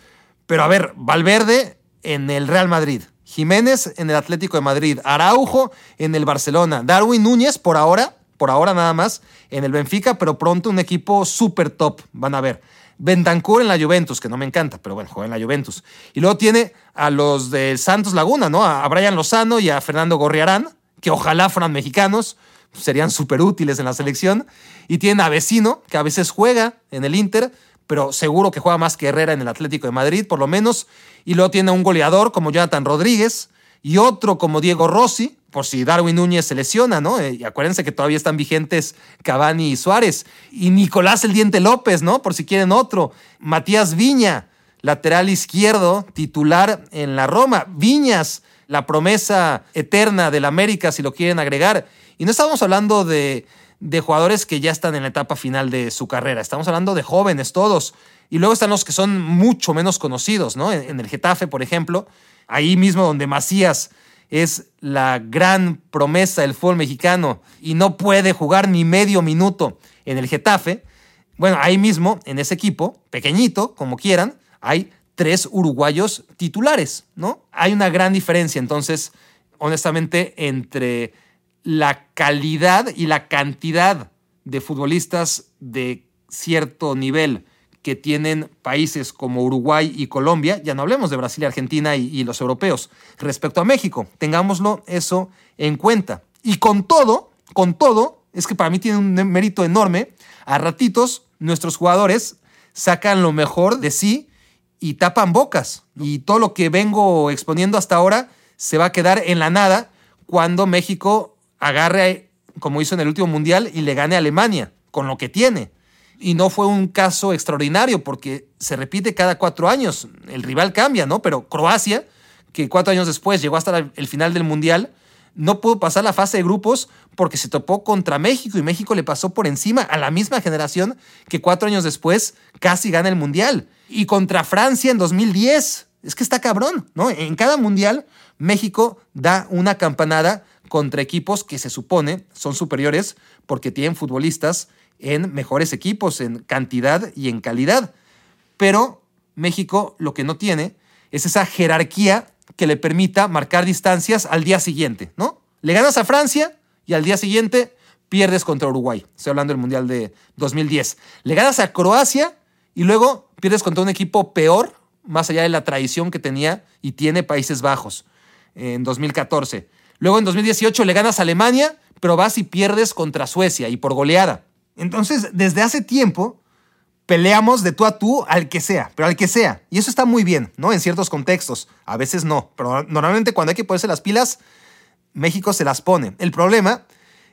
Pero a ver, Valverde en el Real Madrid, Jiménez en el Atlético de Madrid, Araujo en el Barcelona, Darwin Núñez por ahora, por ahora nada más, en el Benfica, pero pronto un equipo súper top, van a ver. Bentancur en la Juventus, que no me encanta, pero bueno, juega en la Juventus. Y luego tiene a los de Santos Laguna, ¿no? A Brian Lozano y a Fernando Gorriarán, que ojalá fueran mexicanos, serían súper útiles en la selección. Y tiene a Vecino, que a veces juega en el Inter, pero seguro que juega más que Herrera en el Atlético de Madrid, por lo menos. Y luego tiene un goleador como Jonathan Rodríguez y otro como Diego Rossi, por si Darwin Núñez se lesiona, ¿no? Eh, y acuérdense que todavía están vigentes Cavani y Suárez. Y Nicolás El Diente López, ¿no? Por si quieren otro. Matías Viña, lateral izquierdo, titular en la Roma. Viñas, la promesa eterna del América, si lo quieren agregar. Y no estamos hablando de, de jugadores que ya están en la etapa final de su carrera. Estamos hablando de jóvenes todos. Y luego están los que son mucho menos conocidos, ¿no? En, el Getafe, por ejemplo, ahí mismo donde Macías es la gran promesa del fútbol mexicano y no puede jugar ni medio minuto en el Getafe. Bueno, ahí mismo, en ese equipo, pequeñito, como quieran, hay tres uruguayos titulares, ¿no? Hay una gran diferencia, entonces, honestamente, entre la calidad y la cantidad de futbolistas de cierto nivel que tienen países como Uruguay y Colombia, ya no hablemos de Brasil y Argentina y, los europeos, respecto a México, tengámoslo eso en cuenta. Y con todo, con todo, es que para mí tiene un mérito enorme, a ratitos nuestros jugadores sacan lo mejor de sí y tapan bocas. Y todo lo que vengo exponiendo hasta ahora se va a quedar en la nada cuando México agarre, como hizo en el último mundial, y le gane a Alemania, con lo que tiene. Y no fue un caso extraordinario porque se repite cada cuatro años. El rival cambia, ¿no? Pero Croacia, que cuatro años después llegó hasta el final del mundial, no pudo pasar la fase de grupos porque se topó contra México y México le pasó por encima a la misma generación que cuatro años después casi gana el mundial. Y contra Francia en 2010. Es que está cabrón, ¿no? En cada mundial México da una campanada contra equipos que se supone son superiores porque tienen futbolistas en mejores equipos, en cantidad y en calidad. Pero México lo que no tiene es esa jerarquía que le permita marcar distancias al día siguiente, ¿no? Le ganas a Francia y al día siguiente pierdes contra Uruguay. Estoy hablando del Mundial de 2010. Le ganas a Croacia y luego pierdes contra un equipo peor, más allá de la tradición que tenía y tiene Países Bajos en 2014. Luego en 2018 le ganas a Alemania, pero vas y pierdes contra Suecia y por goleada. Entonces, desde hace tiempo peleamos de tú a tú al que sea, pero al que sea. Y eso está muy bien, ¿no? En ciertos contextos. A veces no, pero normalmente cuando hay que ponerse las pilas, México se las pone. El problema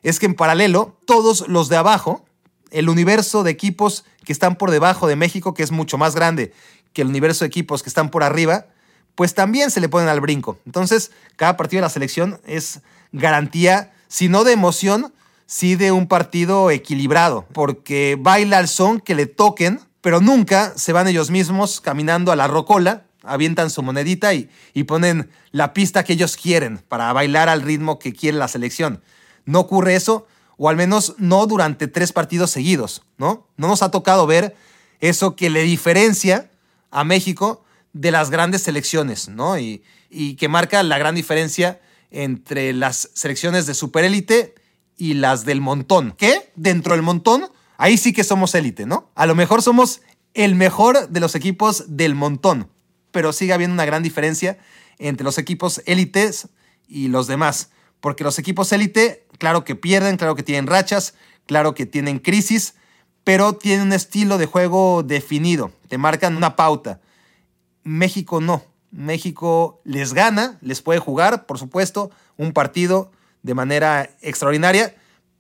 es que en paralelo, todos los de abajo, el universo de equipos que están por debajo de México, que es mucho más grande que el universo de equipos que están por arriba, pues también se le ponen al brinco. Entonces, cada partido de la selección es garantía, si no de emoción, sí de un partido equilibrado, porque baila al son que le toquen, pero nunca se van ellos mismos caminando a la rocola, avientan su monedita y, y ponen la pista que ellos quieren para bailar al ritmo que quiere la selección. No ocurre eso, o al menos no durante tres partidos seguidos, ¿no? No nos ha tocado ver eso que le diferencia a México de las grandes selecciones, ¿no? Y, y que marca la gran diferencia entre las selecciones de superélite y las del montón. ¿Qué? Dentro del montón, ahí sí que somos élite, ¿no? A lo mejor somos el mejor de los equipos del montón, pero sigue habiendo una gran diferencia entre los equipos élites y los demás. Porque los equipos élite, claro que pierden, claro que tienen rachas, claro que tienen crisis, pero tienen un estilo de juego definido, te marcan una pauta. México no. México les gana, les puede jugar, por supuesto, un partido de manera extraordinaria,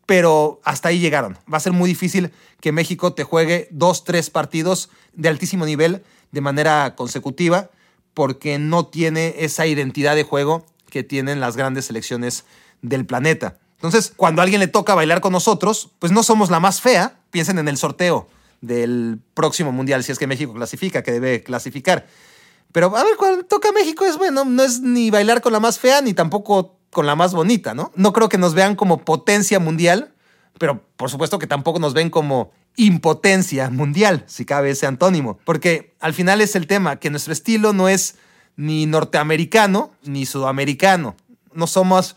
pero hasta ahí llegaron. Va a ser muy difícil que México te juegue dos, tres partidos de altísimo nivel de manera consecutiva, porque no tiene esa identidad de juego que tienen las grandes selecciones del planeta. Entonces, cuando a alguien le toca bailar con nosotros, pues no somos la más fea. Piensen en el sorteo del próximo mundial, si es que México clasifica, que debe clasificar. Pero a ver, cuando toca México es bueno, no es ni bailar con la más fea ni tampoco con la más bonita, ¿no? No creo que nos vean como potencia mundial, pero por supuesto que tampoco nos ven como impotencia mundial, si cabe ese antónimo, porque al final es el tema, que nuestro estilo no es ni norteamericano ni sudamericano, no somos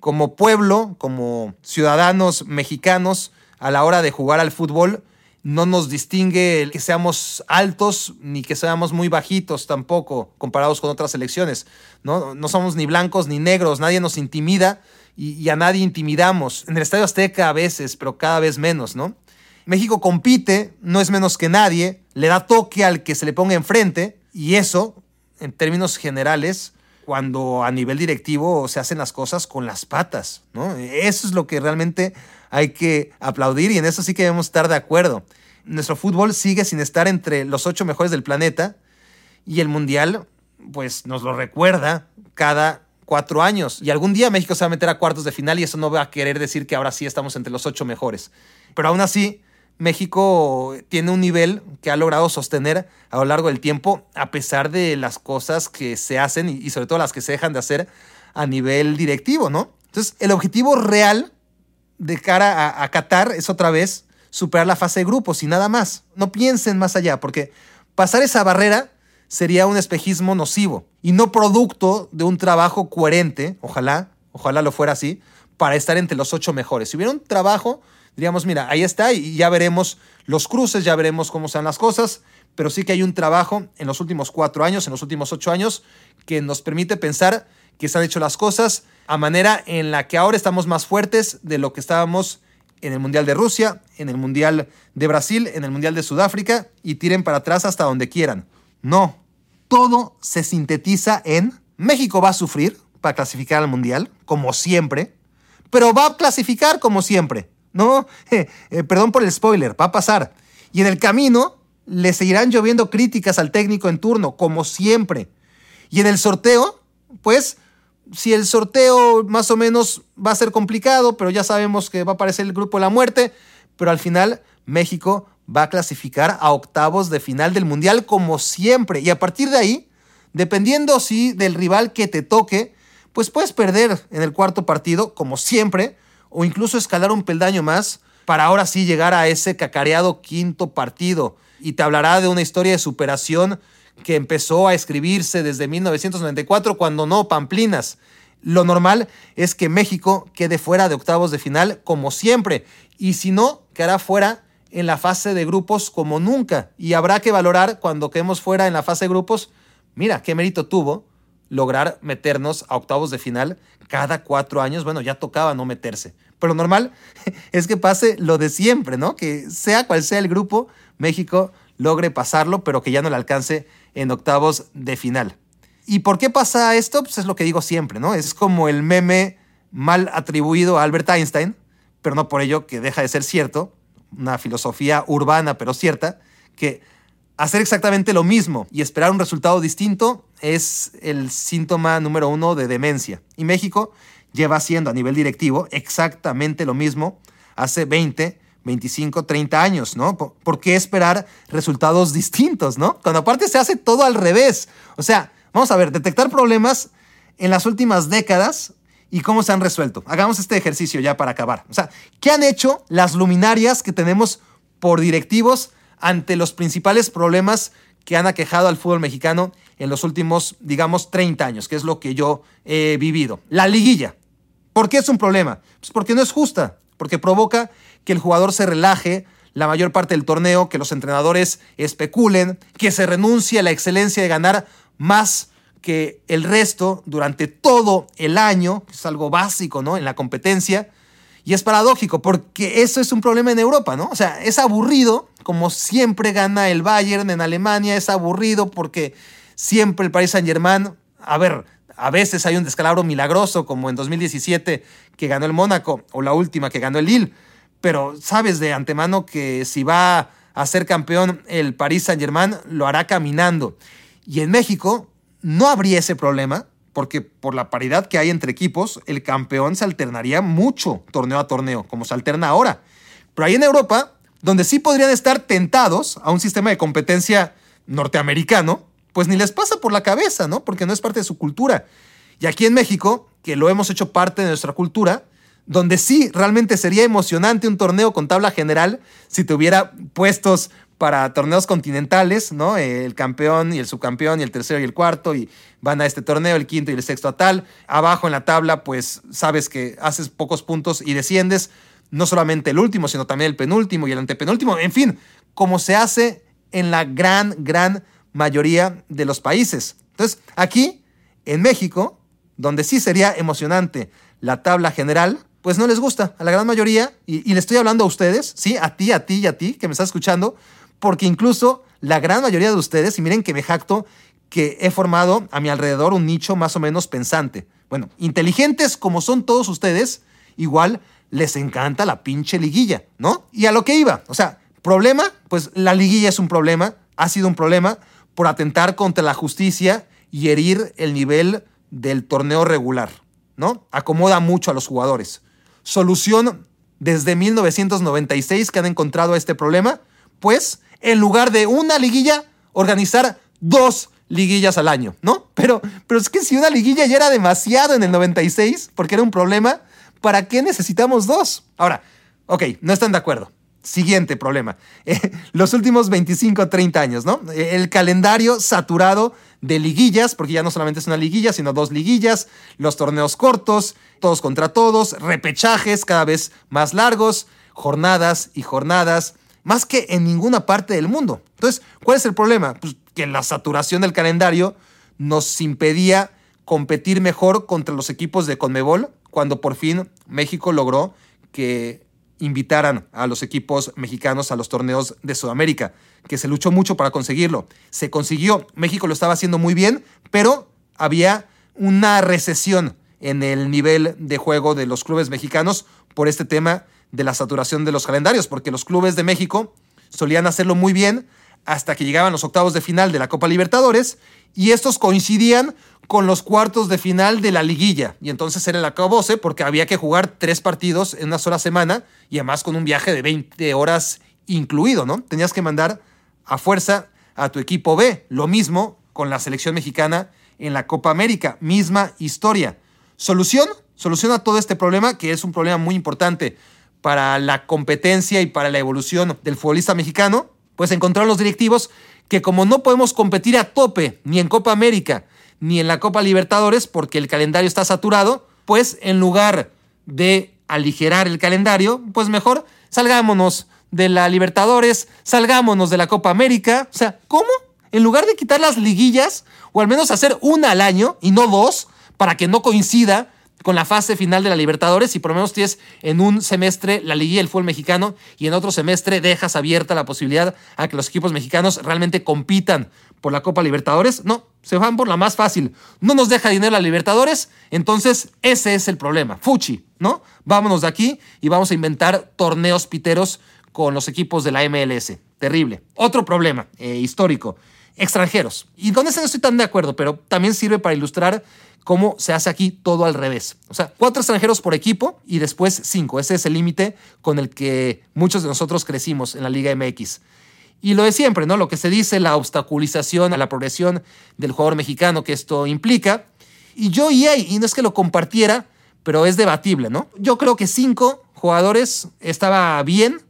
como pueblo, como ciudadanos mexicanos, a la hora de jugar al fútbol, no nos distingue el que seamos altos ni que seamos muy bajitos tampoco comparados con otras selecciones. ¿no? no somos ni blancos ni negros, nadie nos intimida y, y, a nadie intimidamos. En el Estadio Azteca a veces, pero cada vez menos, ¿no? México compite, no es menos que nadie, le da toque al que se le ponga enfrente y eso, en términos generales, cuando a nivel directivo se hacen las cosas con las patas, ¿no? Eso es lo que realmente hay que aplaudir y en eso sí que debemos estar de acuerdo. Nuestro fútbol sigue sin estar entre los ocho mejores del planeta y el Mundial, pues nos lo recuerda cada cuatro años. Y algún día México se va a meter a cuartos de final y eso no va a querer decir que ahora sí estamos entre los ocho mejores. Pero aún así, México tiene un nivel que ha logrado sostener a lo largo del tiempo, a pesar de las cosas que se hacen y sobre todo las que se dejan de hacer a nivel directivo, ¿no? Entonces, el objetivo real de cara a, a Qatar es otra vez superar la fase de grupos y nada más. No piensen más allá, porque pasar esa barrera sería un espejismo nocivo y no producto de un trabajo coherente, ojalá, ojalá lo fuera así, para estar entre los ocho mejores. Si hubiera un trabajo, diríamos, mira, ahí está y ya veremos los cruces, ya veremos cómo sean las cosas, pero sí que hay un trabajo en los últimos cuatro años, en los últimos ocho años, que nos permite pensar que se han hecho las cosas a manera en la que ahora estamos más fuertes de lo que estábamos en el Mundial de Rusia, en el Mundial de Brasil, en el Mundial de Sudáfrica y tiren para atrás hasta donde quieran. No, todo se sintetiza en México va a sufrir para clasificar al Mundial, como siempre, pero va a clasificar como siempre. No, eh, perdón por el spoiler, va a pasar. Y en el camino le seguirán lloviendo críticas al técnico en turno, como siempre. Y en el sorteo, pues si el sorteo más o menos va a ser complicado, pero ya sabemos que va a aparecer el grupo de la muerte, pero al final México va a clasificar a octavos de final del Mundial como siempre. Y a partir de ahí, dependiendo si del rival que te toque, pues puedes perder en el cuarto partido como siempre, o incluso escalar un peldaño más para ahora sí llegar a ese cacareado quinto partido. Y te hablará de una historia de superación que empezó a escribirse desde 1994, cuando no Pamplinas. Lo normal es que México quede fuera de octavos de final como siempre, y si no, quedará fuera en la fase de grupos como nunca. Y habrá que valorar cuando quedemos fuera en la fase de grupos, mira, qué mérito tuvo lograr meternos a octavos de final cada cuatro años. Bueno, ya tocaba no meterse. Pero lo normal es que pase lo de siempre, ¿no? Que sea cual sea el grupo, México logre pasarlo, pero que ya no le alcance en octavos de final. ¿Y por qué pasa esto? Pues es lo que digo siempre, ¿no? Es como el meme mal atribuido a Albert Einstein, pero no por ello que deja de ser cierto, una filosofía urbana pero cierta, que hacer exactamente lo mismo y esperar un resultado distinto es el síntoma número uno de demencia. Y México lleva haciendo a nivel directivo exactamente lo mismo hace 20, 25, 30 años, ¿no? ¿Por qué esperar resultados distintos, ¿no? Cuando aparte se hace todo al revés. O sea, vamos a ver, detectar problemas en las últimas décadas y cómo se han resuelto. Hagamos este ejercicio ya para acabar. O sea, ¿qué han hecho las luminarias que tenemos por directivos ante los principales problemas que han aquejado al fútbol mexicano en los últimos, digamos, 30 años, que es lo que yo he vivido. La liguilla. ¿Por qué es un problema? Pues porque no es justa, porque provoca que el jugador se relaje la mayor parte del torneo, que los entrenadores especulen, que se renuncie a la excelencia de ganar más que el resto durante todo el año, que es algo básico, ¿no? En la competencia. Y es paradójico, porque eso es un problema en Europa, ¿no? O sea, es aburrido, como siempre gana el Bayern en Alemania, es aburrido porque siempre el Paris Saint-Germain, a ver, a veces hay un descalabro milagroso, como en 2017 que ganó el Mónaco, o la última que ganó el Lille, pero sabes de antemano que si va a ser campeón el Paris Saint-Germain, lo hará caminando. Y en México no habría ese problema, porque por la paridad que hay entre equipos, el campeón se alternaría mucho torneo a torneo, como se alterna ahora. Pero ahí en Europa, donde sí podrían estar tentados a un sistema de competencia norteamericano, pues ni les pasa por la cabeza, ¿no? Porque no es parte de su cultura. Y aquí en México, que lo hemos hecho parte de nuestra cultura, donde sí realmente sería emocionante un torneo con tabla general si tuviera puestos para torneos continentales, ¿no? El campeón y el subcampeón y el tercero y el cuarto y van a este torneo, el quinto y el sexto a tal. Abajo en la tabla, pues sabes que haces pocos puntos y desciendes, no solamente el último, sino también el penúltimo y el antepenúltimo, en fin, como se hace en la gran, gran mayoría de los países. Entonces, aquí, en México, donde sí sería emocionante la tabla general, pues no les gusta a la gran mayoría, y, le estoy hablando a ustedes, sí, a ti, a ti y a ti, que me estás escuchando, porque incluso la gran mayoría de ustedes, y miren que me jacto que he formado a mi alrededor un nicho más o menos pensante. Bueno, inteligentes como son todos ustedes, igual les encanta la pinche liguilla, ¿no? Y a lo que iba, o sea, problema, pues la liguilla es un problema, ha sido un problema por atentar contra la justicia y herir el nivel del torneo regular, ¿no? Acomoda mucho a los jugadores. Solución desde 1996 que han encontrado este problema, pues en lugar de una liguilla, organizar dos liguillas al año, ¿no? Pero, pero es que si una liguilla ya era demasiado en el 96, porque era un problema, ¿para qué necesitamos dos? Ahora, ok, no están de acuerdo. Siguiente problema. Eh, los últimos 25 o 30 años, ¿no? El calendario saturado de liguillas, porque ya no solamente es una liguilla, sino dos liguillas, los torneos cortos, todos contra todos, repechajes cada vez más largos, jornadas y jornadas más que en ninguna parte del mundo. Entonces, ¿cuál es el problema? Pues que la saturación del calendario nos impedía competir mejor contra los equipos de Conmebol cuando por fin México logró que invitaran a los equipos mexicanos a los torneos de Sudamérica, que se luchó mucho para conseguirlo. Se consiguió, México lo estaba haciendo muy bien, pero había una recesión en el nivel de juego de los clubes mexicanos por este tema de la saturación de los calendarios, porque los clubes de México solían hacerlo muy bien hasta que llegaban los octavos de final de la Copa Libertadores y estos coincidían con los cuartos de final de la liguilla. Y entonces era el acabose porque había que jugar tres partidos en una sola semana y además con un viaje de 20 horas incluido, ¿no? Tenías que mandar a fuerza a tu equipo B. Lo mismo con la selección mexicana en la Copa América. Misma historia. Solución, solución a todo este problema que es un problema muy importante para la competencia y para la evolución del futbolista mexicano, pues encontraron los directivos que como no podemos competir a tope ni en Copa América ni en la Copa Libertadores porque el calendario está saturado, pues en lugar de aligerar el calendario, pues mejor salgámonos de la Libertadores, salgámonos de la Copa América. O sea, ¿cómo? En lugar de quitar las liguillas, o al menos hacer una al año y no dos, para que no coincida con la fase final de la Libertadores y por lo menos tienes en un semestre la liguilla del fútbol mexicano y en otro semestre dejas abierta la posibilidad a que los equipos mexicanos realmente compitan por la Copa Libertadores. No, se van por la más fácil. No nos deja dinero la Libertadores, entonces ese es el problema. Fuchi, ¿no? Vámonos de aquí y vamos a inventar torneos piteros con los equipos de la MLS. Terrible. Otro problema eh, histórico. Extranjeros. Y con ese no estoy tan de acuerdo, pero también sirve para ilustrar cómo se hace aquí todo al revés. O sea, cuatro extranjeros por equipo y después cinco. Ese es el límite con el que muchos de nosotros crecimos en la Liga MX. Y lo de siempre, ¿no? Lo que se dice, la obstaculización a la progresión del jugador mexicano que esto implica. Y yo y y no es que lo compartiera, pero es debatible, ¿no? Yo creo que cinco jugadores estaba bien,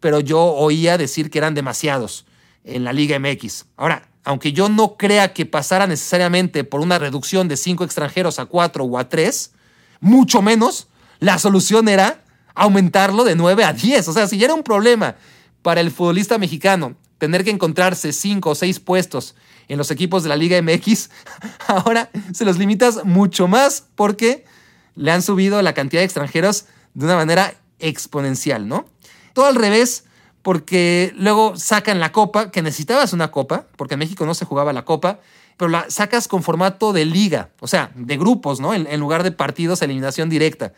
pero yo oía decir que eran demasiados en la Liga MX. Ahora, aunque yo no crea que pasara necesariamente por una reducción de cinco extranjeros a cuatro o a tres, mucho menos, la solución era aumentarlo de 9 a 10. O sea, si ya era un problema para el futbolista mexicano tener que encontrarse cinco o seis puestos en los equipos de la Liga MX, ahora se los limitas mucho más porque le han subido la cantidad de extranjeros de una manera exponencial, ¿no? Todo al revés, porque luego sacan la copa, que necesitabas una copa, porque en México no se jugaba la copa, pero la sacas con formato de liga, o sea, de grupos, ¿no? En, lugar de partidos, eliminación directa.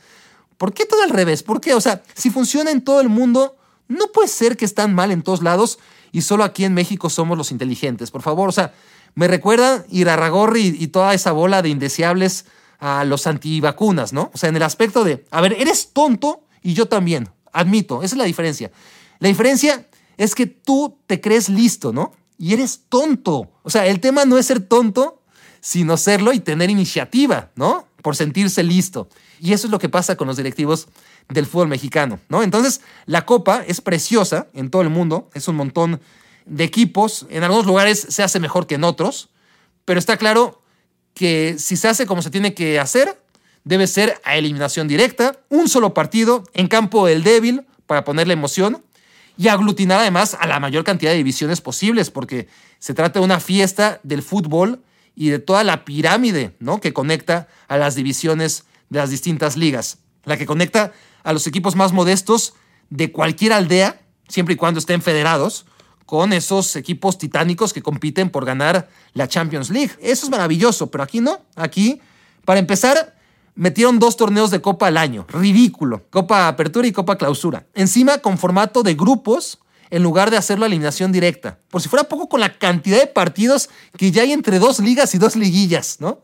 ¿Por qué todo al revés? ¿Por qué? O sea, si funciona en todo el mundo, no puede ser que están mal en todos lados y solo aquí en México somos los inteligentes. Por favor, o sea, me recuerda Irarragorri y, y toda esa bola de indeseables a los antivacunas, ¿no? O sea, en el aspecto de, a ver, eres tonto y yo también, admito, esa es la diferencia. La diferencia es que tú te crees listo, ¿no? Y eres tonto. O sea, el tema no es ser tonto, sino serlo y tener iniciativa, ¿no? Por sentirse listo. Y eso es lo que pasa con los directivos del fútbol mexicano, ¿no? Entonces, la Copa es preciosa en todo el mundo, es un montón de equipos, en algunos lugares se hace mejor que en otros, pero está claro que si se hace como se tiene que hacer, debe ser a eliminación directa, un solo partido en campo del débil para ponerle emoción y aglutinar además a la mayor cantidad de divisiones posibles, porque se trata de una fiesta del fútbol y de toda la pirámide ¿no? que conecta a las divisiones de las distintas ligas, la que conecta a los equipos más modestos de cualquier aldea, siempre y cuando estén federados, con esos equipos titánicos que compiten por ganar la Champions League. Eso es maravilloso, pero aquí no. Aquí, para empezar, metieron dos torneos de Copa al año. Ridículo. Copa Apertura y Copa Clausura. Encima con formato de grupos en lugar de hacerlo a eliminación directa. Por si fuera poco con la cantidad de partidos que ya hay entre dos ligas y dos liguillas, ¿no?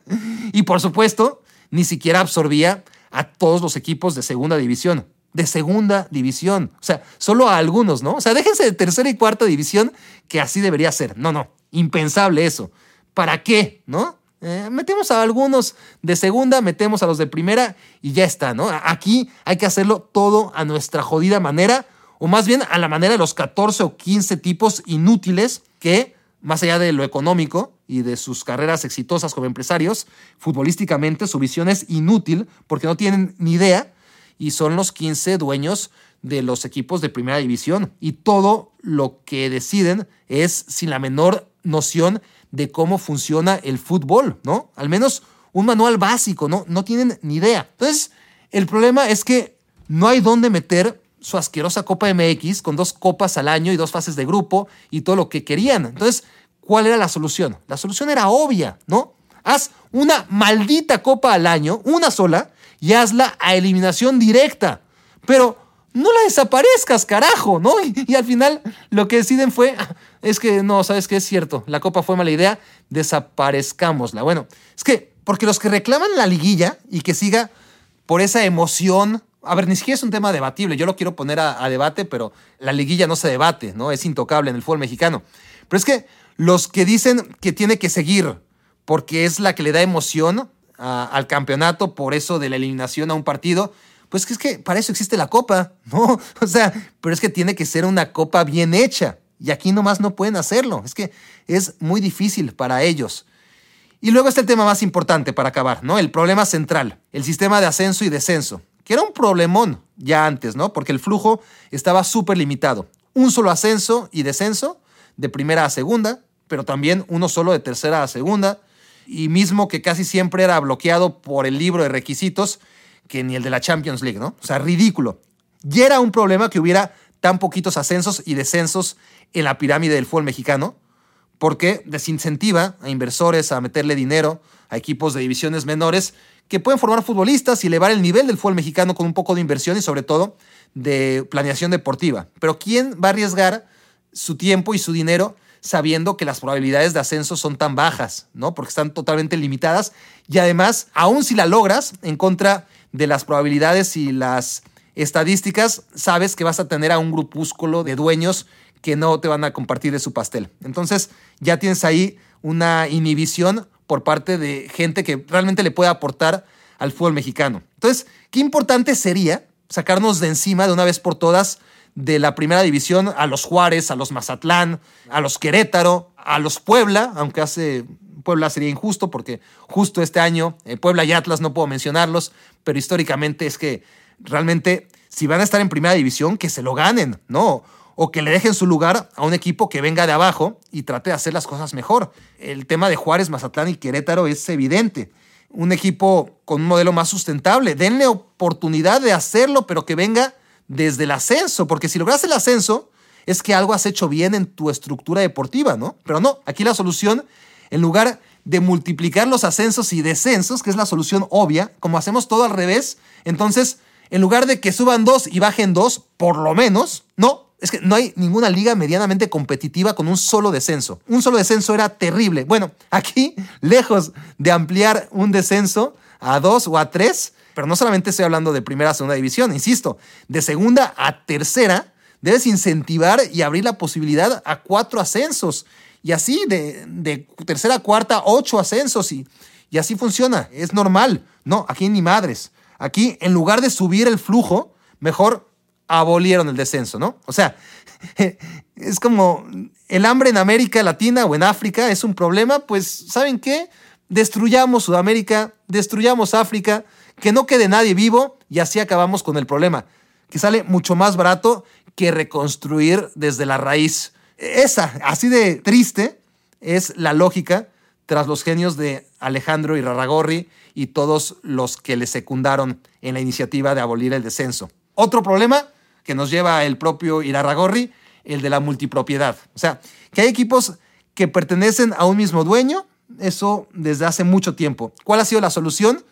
Y por supuesto, ni siquiera absorbía a todos los equipos de segunda división. De segunda división. O sea, solo a algunos, ¿no? O sea, déjense de tercera y cuarta división, que así debería ser. No, no. Impensable eso. ¿Para qué? ¿No? Eh, metemos a algunos de segunda, metemos a los de primera y ya está, ¿no? Aquí hay que hacerlo todo a nuestra jodida manera, o más bien a la manera de los 14 o 15 tipos inútiles que, más allá de lo económico y de sus carreras exitosas como empresarios, futbolísticamente su visión es inútil porque no tienen ni idea y son los 15 dueños de los equipos de primera división y todo lo que deciden es sin la menor noción de cómo funciona el fútbol, ¿no? Al menos un manual básico, ¿no? No tienen ni idea. Entonces, el problema es que no hay dónde meter su asquerosa Copa MX con dos copas al año y dos fases de grupo y todo lo que querían. Entonces, ¿cuál era la solución? La solución era obvia, ¿no? Haz una maldita copa al año, una sola, y hazla a eliminación directa. Pero no la desaparezcas, carajo, ¿no? Y, al final lo que deciden fue, es que no, sabes que es cierto, la copa fue mala idea, desaparezcámosla. Bueno, es que, porque los que reclaman la liguilla y que siga por esa emoción, a ver, ni siquiera es un tema debatible, yo lo quiero poner a, debate, pero la liguilla no se debate, ¿no? Es intocable en el fútbol mexicano. Pero es que los que dicen que tiene que seguir porque es la que le da emoción al campeonato, por eso de la eliminación a un partido, pues que es que para eso existe la copa, ¿no? O sea, pero es que tiene que ser una copa bien hecha. Y aquí nomás no pueden hacerlo. Es que es muy difícil para ellos. Y luego está el tema más importante para acabar, ¿no? El problema central, el sistema de ascenso y descenso, que era un problemón ya antes, ¿no? Porque el flujo estaba súper limitado. Un solo ascenso y descenso de primera a segunda, pero también uno solo de tercera a segunda, y mismo que casi siempre era bloqueado por el libro de requisitos que ni el de la Champions League, ¿no? O sea, ridículo. Y era un problema que hubiera tan poquitos ascensos y descensos en la pirámide del fútbol mexicano, porque desincentiva a inversores a meterle dinero a equipos de divisiones menores que pueden formar futbolistas y elevar el nivel del fútbol mexicano con un poco de inversión y sobre todo de planeación deportiva. Pero ¿quién va a arriesgar su tiempo y su dinero sabiendo que las probabilidades de ascenso son tan bajas, ¿no? Porque están totalmente limitadas y además, aun si la logras en contra de las probabilidades y las estadísticas, sabes que vas a tener a un grupúsculo de dueños que no te van a compartir de su pastel. Entonces, ya tienes ahí una inhibición por parte de gente que realmente le puede aportar al fútbol mexicano. Entonces, qué importante sería sacarnos de encima de una vez por todas de la primera división a los Juárez, a los Mazatlán, a los Querétaro, a los Puebla, aunque hace Puebla sería injusto porque justo este año eh, Puebla y Atlas no puedo mencionarlos, pero históricamente es que realmente si van a estar en primera división, que se lo ganen, ¿no? O que le dejen su lugar a un equipo que venga de abajo y trate de hacer las cosas mejor. El tema de Juárez, Mazatlán y Querétaro es evidente. Un equipo con un modelo más sustentable. Denle oportunidad de hacerlo, pero que venga desde el ascenso, porque si logras el ascenso, es que algo has hecho bien en tu estructura deportiva, ¿no? Pero no, aquí la solución, en lugar de multiplicar los ascensos y descensos, que es la solución obvia, como hacemos todo al revés, entonces, en lugar de que suban dos y bajen dos, por lo menos, no, es que no hay ninguna liga medianamente competitiva con un solo descenso. Un solo descenso era terrible. Bueno, aquí, lejos de ampliar un descenso a dos o a tres, pero no solamente estoy hablando de primera a segunda división, insisto, de segunda a tercera, debes incentivar y abrir la posibilidad a cuatro ascensos. Y así, de, tercera a cuarta, ocho ascensos. Y, y así funciona. Es normal. No, aquí ni madres. Aquí, en lugar de subir el flujo, mejor abolieron el descenso, ¿no? O sea, es como el hambre en América Latina o en África es un problema, pues, ¿saben qué? Destruyamos Sudamérica, destruyamos África, que no quede nadie vivo y así acabamos con el problema, que sale mucho más barato que reconstruir desde la raíz. Esa, así de triste, es la lógica tras los genios de Alejandro Irarragorri y todos los que le secundaron en la iniciativa de abolir el descenso. Otro problema que nos lleva el propio Irarragorri, el de la multipropiedad. O sea, que hay equipos que pertenecen a un mismo dueño, eso desde hace mucho tiempo. ¿Cuál ha sido la solución?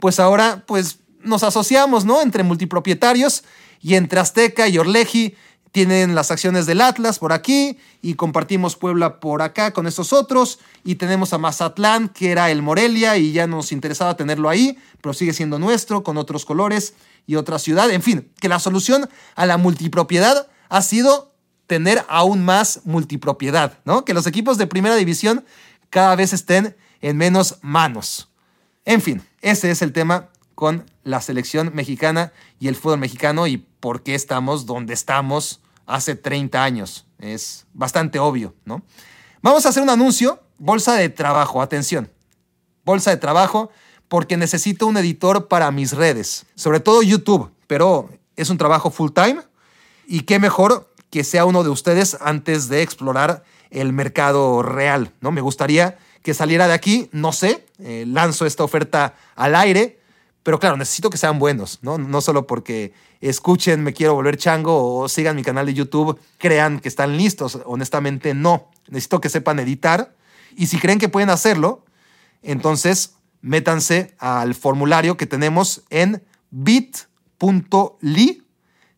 Pues ahora, pues nos asociamos, ¿no? Entre multipropietarios y entre Azteca y Orleji tienen las acciones del Atlas por aquí y compartimos Puebla por acá con estos otros y tenemos a Mazatlán que era el Morelia y ya nos interesaba tenerlo ahí, pero sigue siendo nuestro con otros colores y otra ciudad. En fin, que la solución a la multipropiedad ha sido tener aún más multipropiedad, ¿no? Que los equipos de primera división cada vez estén en menos manos. En fin, ese es el tema con la selección mexicana y el fútbol mexicano y por qué estamos donde estamos hace 30 años. Es bastante obvio, ¿no? Vamos a hacer un anuncio, bolsa de trabajo, atención. Bolsa de trabajo porque necesito un editor para mis redes, sobre todo YouTube, pero es un trabajo full time y qué mejor que sea uno de ustedes antes de explorar el mercado real, ¿no? Me gustaría que saliera de aquí, no sé, eh, lanzo esta oferta al aire, pero claro, necesito que sean buenos, ¿no? No solo porque escuchen Me Quiero Volver Chango o sigan mi canal de YouTube, crean que están listos. Honestamente, no. Necesito que sepan editar. Y si creen que pueden hacerlo, entonces métanse al formulario que tenemos en bit.ly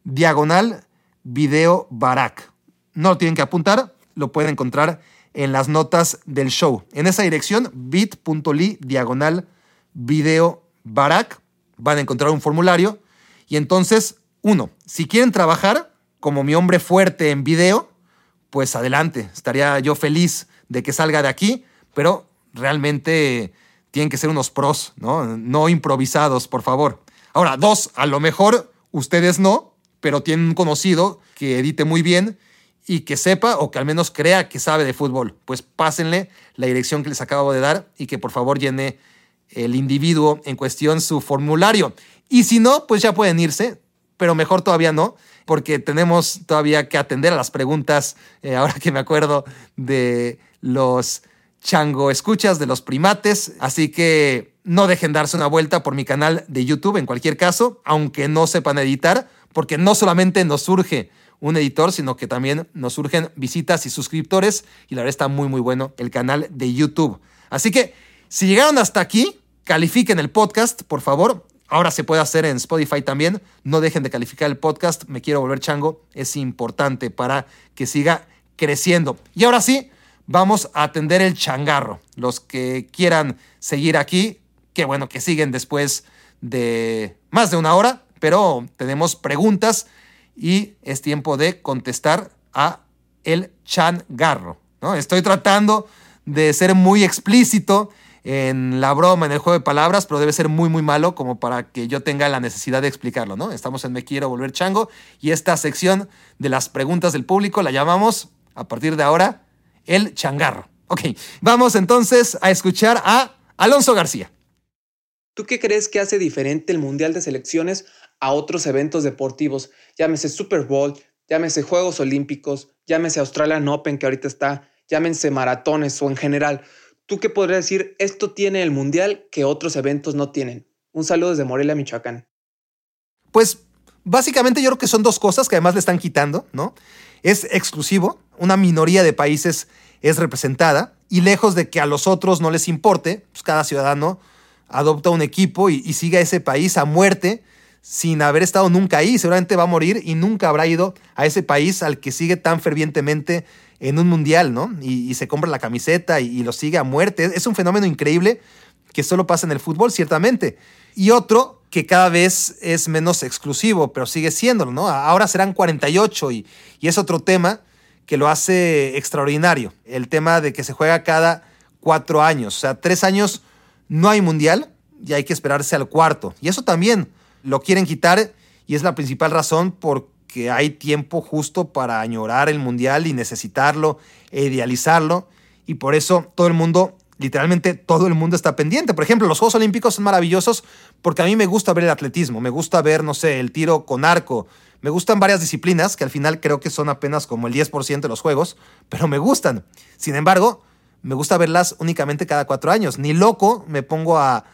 diagonal video barak. No lo tienen que apuntar, lo pueden encontrar en las notas del show. En esa dirección, bit.ly diagonal video Barak, van a encontrar un formulario y entonces, uno, si quieren trabajar como mi hombre fuerte en video, pues adelante, estaría yo feliz de que salga de aquí, pero realmente tienen que ser unos pros, ¿no? No improvisados, por favor. Ahora, dos, a lo mejor ustedes no, pero tienen un conocido que edite muy bien y que sepa o que al menos crea que sabe de fútbol. Pues pásenle la dirección que les acabo de dar y que por favor llene el individuo en cuestión su formulario. Y si no, pues ya pueden irse, pero mejor todavía no, porque tenemos todavía que atender a las preguntas, eh, ahora que me acuerdo de los chango escuchas, de los primates, así que no dejen darse una vuelta por mi canal de YouTube en cualquier caso, aunque no sepan editar, porque no solamente nos surge un editor, sino que también nos surgen visitas y suscriptores, y la verdad está muy muy bueno el canal de YouTube. Así que si llegaron hasta aquí, califiquen el podcast, por favor. Ahora se puede hacer en Spotify también. No dejen de calificar el podcast. Me quiero volver chango. Es importante para que siga creciendo. Y ahora sí, vamos a atender el changarro. Los que quieran seguir aquí, qué bueno que siguen después de más de una hora, pero tenemos preguntas y es tiempo de contestar a el changarro. ¿no? Estoy tratando de ser muy explícito en la broma, en el juego de palabras, pero debe ser muy, muy malo como para que yo tenga la necesidad de explicarlo, ¿no? Estamos en Me Quiero Volver Chango y esta sección de las preguntas del público la llamamos, a partir de ahora, el changarro. Ok, vamos entonces a escuchar a Alonso García. ¿Tú qué crees que hace diferente el Mundial de Selecciones a otros eventos deportivos? Llámese Super Bowl, llámese Juegos Olímpicos, llámese Australian Open que ahorita está, llámense maratones o en general. ¿Tú qué podrías decir? Esto tiene el Mundial que otros eventos no tienen. Un saludo desde Morelia, Michoacán. Pues básicamente yo creo que son dos cosas que además le están quitando, ¿no? Es exclusivo, una minoría de países es representada y lejos de que a los otros no les importe, pues cada ciudadano adopta un equipo y, sigue a ese país a muerte sin haber estado nunca ahí. Seguramente va a morir y nunca habrá ido a ese país al que sigue tan fervientemente en un mundial, ¿no? Y, se compra la camiseta y, lo sigue a muerte. Es un fenómeno increíble que solo pasa en el fútbol, ciertamente. Y otro que cada vez es menos exclusivo, pero sigue siéndolo, ¿no? Ahora serán 48 y, y es otro tema que lo hace extraordinario. El tema de que se juega cada cuatro años. O sea, tres años no hay mundial y hay que esperarse al cuarto. Y eso también lo quieren quitar y es la principal razón porque hay tiempo justo para añorar el mundial y necesitarlo e idealizarlo. Y por eso todo el mundo, literalmente todo el mundo está pendiente. Por ejemplo, los Juegos Olímpicos son maravillosos porque a mí me gusta ver el atletismo, me gusta ver, no sé, el tiro con arco. Me gustan varias disciplinas que al final creo que son apenas como el 10% de los juegos, pero me gustan. Sin embargo, me gusta verlas únicamente cada cuatro años. Ni loco me pongo a,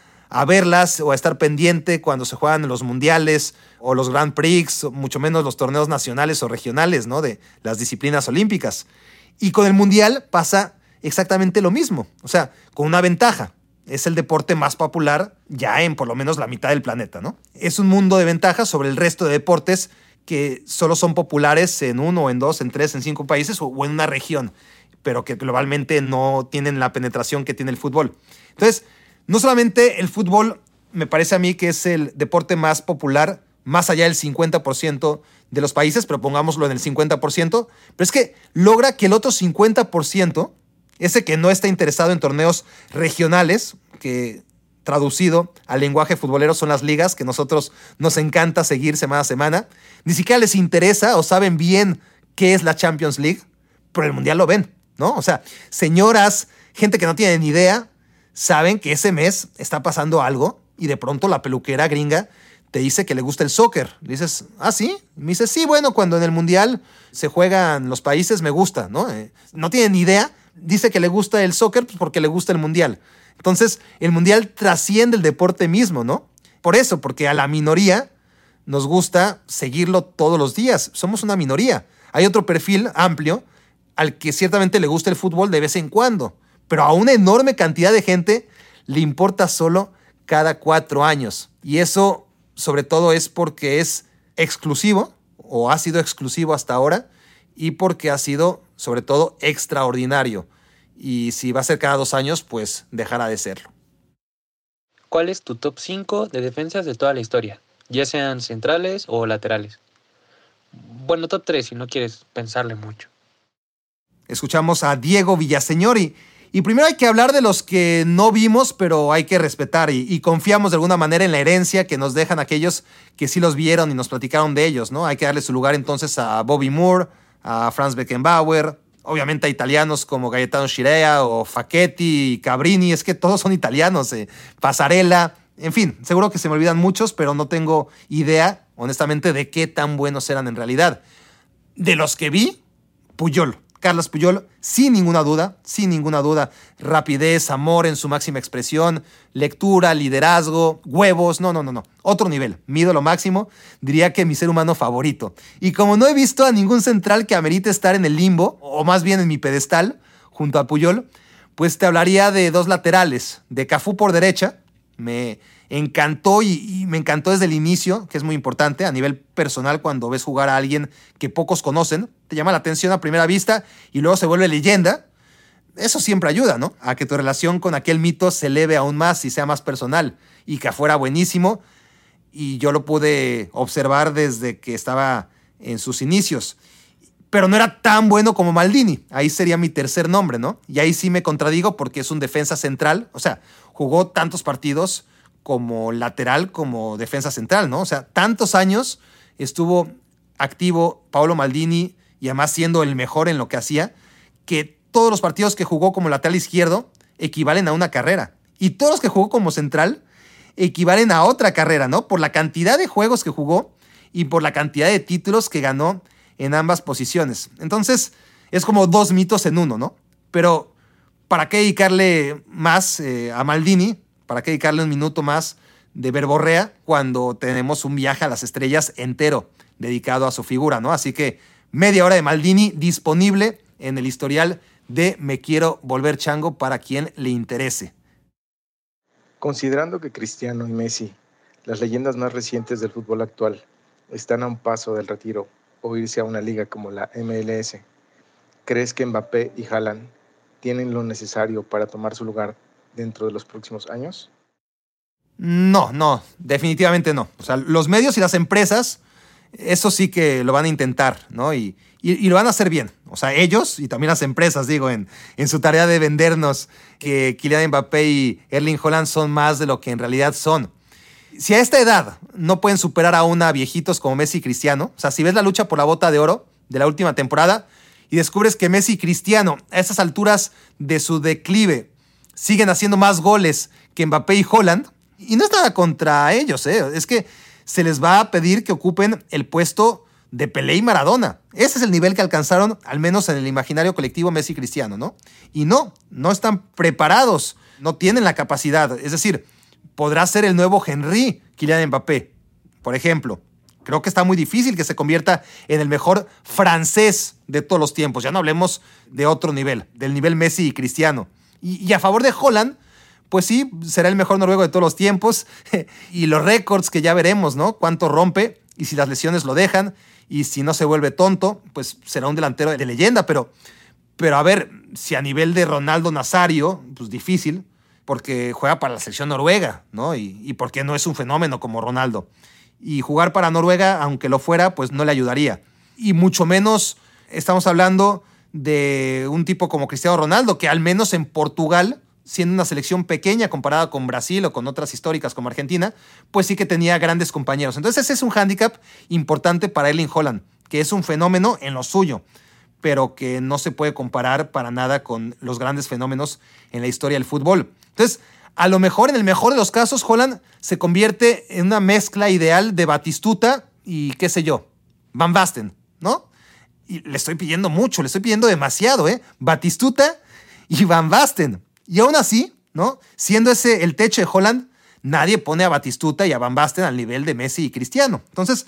verlas o a estar pendiente cuando se juegan los mundiales o los Grand Prix, mucho menos los torneos nacionales o regionales, ¿no? De las disciplinas olímpicas. Y con el mundial pasa exactamente lo mismo, o sea, con una ventaja. Es el deporte más popular ya en por lo menos la mitad del planeta, ¿no? Es un mundo de ventajas sobre el resto de deportes que solo son populares en uno, en dos, en tres, en cinco países o en una región pero que globalmente no tienen la penetración que tiene el fútbol. Entonces, no solamente el fútbol me parece a mí que es el deporte más popular, más allá del 50% de los países, pero pongámoslo en el 50%, pero es que logra que el otro 50%, ese que no está interesado en torneos regionales, que traducido al lenguaje futbolero son las ligas que nosotros nos encanta seguir semana a semana, ni siquiera les interesa o saben bien qué es la Champions League, pero el Mundial lo ven. ¿no? O sea, señoras, gente que no tiene ni idea, saben que ese mes está pasando algo y de pronto la peluquera gringa te dice que le gusta el soccer. Dices, ah, sí. me dice, sí, bueno, cuando en el mundial se juegan los países, me gusta, ¿no? Eh, no tiene ni idea. Dice que le gusta el soccer pues, porque le gusta el mundial. Entonces, el mundial trasciende el deporte mismo, ¿no? Por eso, porque a la minoría nos gusta seguirlo todos los días. Somos una minoría. Hay otro perfil amplio al que ciertamente le gusta el fútbol de vez en cuando, pero a una enorme cantidad de gente le importa solo cada cuatro años. Y eso sobre todo es porque es exclusivo o ha sido exclusivo hasta ahora y porque ha sido sobre todo extraordinario. Y si va a ser cada dos años, pues dejará de serlo. ¿Cuál es tu top 5 de defensas de toda la historia? Ya sean centrales o laterales. Bueno, top 3 si no quieres pensarle mucho. Escuchamos a Diego Villaseñori. Y primero hay que hablar de los que no vimos, pero hay que respetar y, confiamos de alguna manera en la herencia que nos dejan aquellos que sí los vieron y nos platicaron de ellos, ¿no? Hay que darle su lugar entonces a Bobby Moore, a Franz Beckenbauer, obviamente a italianos como Gaetano Scirea o Facchetti, Cabrini, es que todos son italianos, eh, Pasarela, en fin, seguro que se me olvidan muchos, pero no tengo idea, honestamente, de qué tan buenos eran en realidad. De los que vi, Puyol. Carlos Puyol, sin ninguna duda, sin ninguna duda, rapidez, amor en su máxima expresión, lectura, liderazgo, huevos, no, no, no, no, otro nivel, mido lo máximo, diría que mi ser humano favorito. Y como no he visto a ningún central que amerite estar en el limbo, o más bien en mi pedestal, junto a Puyol, pues te hablaría de dos laterales, de Cafú por derecha, me encantó y, me encantó desde el inicio, que es muy importante a nivel personal cuando ves jugar a alguien que pocos conocen, te llama la atención a primera vista y luego se vuelve leyenda. Eso siempre ayuda, ¿no? A que tu relación con aquel mito se eleve aún más y sea más personal y que fuera buenísimo. Y yo lo pude observar desde que estaba en sus inicios. Pero no era tan bueno como Maldini. Ahí sería mi tercer nombre, ¿no? Y ahí sí me contradigo porque es un defensa central. O sea, jugó tantos partidos como lateral, como defensa central, ¿no? O sea, tantos años estuvo activo Paolo Maldini y además siendo el mejor en lo que hacía, que todos los partidos que jugó como lateral izquierdo equivalen a una carrera. Y todos los que jugó como central equivalen a otra carrera, ¿no? Por la cantidad de juegos que jugó y por la cantidad de títulos que ganó en ambas posiciones. Entonces, es como dos mitos en uno, ¿no? Pero, ¿para qué dedicarle más eh, a Maldini? ¿Para qué dedicarle un minuto más de verborrea cuando tenemos un viaje a las estrellas entero dedicado a su figura, ¿no? Así que media hora de Maldini disponible en el historial de Me Quiero Volver Chango para quien le interese. Considerando que Cristiano y Messi, las leyendas más recientes del fútbol actual, están a un paso del retiro o irse a una liga como la MLS, ¿crees que Mbappé y Haaland tienen lo necesario para tomar su lugar dentro de los próximos años? No, no, definitivamente no. O sea, los medios y las empresas, eso sí que lo van a intentar, ¿no? Y, y, lo van a hacer bien. O sea, ellos y también las empresas, digo, en, en su tarea de vendernos que Kylian Mbappé y Erling Holland son más de lo que en realidad son. Si a esta edad no pueden superar aún a viejitos como Messi y Cristiano, o sea, si ves la lucha por la bota de oro de la última temporada y descubres que Messi y Cristiano a estas alturas de su declive siguen haciendo más goles que Mbappé y Holland, y no está contra ellos, ¿eh? es que se les va a pedir que ocupen el puesto de Pelé y Maradona. Ese es el nivel que alcanzaron, al menos en el imaginario colectivo Messi y Cristiano, ¿no? Y no, no están preparados, no tienen la capacidad. Es decir, podrá ser el nuevo Henry Kylian Mbappé, por ejemplo. Creo que está muy difícil que se convierta en el mejor francés de todos los tiempos. Ya no hablemos de otro nivel, del nivel Messi y Cristiano. Y, a favor de Holland, pues sí, será el mejor noruego de todos los tiempos. y los récords que ya veremos, ¿no? Cuánto rompe y si las lesiones lo dejan y si no se vuelve tonto, pues será un delantero de leyenda, pero, pero a ver, si a nivel de Ronaldo Nazario, pues difícil, porque juega para la selección noruega, ¿no? Y, y porque no es un fenómeno como Ronaldo. Y jugar para Noruega, aunque lo fuera, pues no le ayudaría. Y mucho menos estamos hablando de un tipo como Cristiano Ronaldo, que al menos en Portugal siendo una selección pequeña comparada con Brasil o con otras históricas como Argentina, pues sí que tenía grandes compañeros. Entonces ese es un hándicap importante para Erling Holland, que es un fenómeno en lo suyo, pero que no se puede comparar para nada con los grandes fenómenos en la historia del fútbol. Entonces, a lo mejor, en el mejor de los casos, Holland se convierte en una mezcla ideal de Batistuta y qué sé yo, Van Basten, ¿no? Y le estoy pidiendo mucho, le estoy pidiendo demasiado, ¿eh? Batistuta y Van Basten. Y aún así, ¿no? Siendo ese el techo de Holland, nadie pone a Batistuta y a Van Basten al nivel de Messi y Cristiano. Entonces,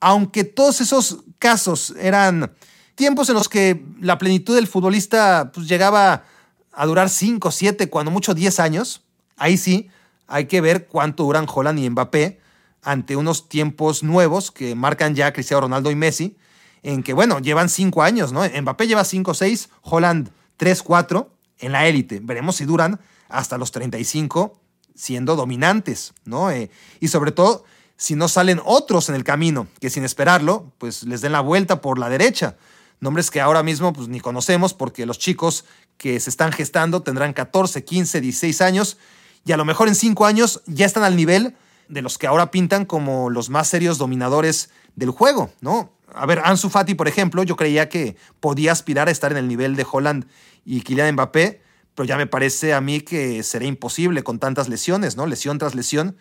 aunque todos esos casos eran tiempos en los que la plenitud del futbolista pues, llegaba a durar 5, 7, cuando mucho 10 años, ahí sí hay que ver cuánto duran Holland y Mbappé ante unos tiempos nuevos que marcan ya Cristiano Ronaldo y Messi, en que, bueno, llevan 5 años, ¿no? Mbappé lleva 5, 6, Holland 3, 4, en la élite. Veremos si duran hasta los 35 siendo dominantes, ¿no? Eh, y sobre todo, si no salen otros en el camino, que sin esperarlo, pues les den la vuelta por la derecha. Nombres que ahora mismo pues, ni conocemos porque los chicos que se están gestando tendrán 14, 15, 16 años y a lo mejor en 5 años ya están al nivel de los que ahora pintan como los más serios dominadores del juego, ¿no? A ver, Ansu Fati, por ejemplo, yo creía que podía aspirar a estar en el nivel de Holland y Kylian Mbappé, pero ya me parece a mí que será imposible con tantas lesiones, ¿no? Lesión tras lesión.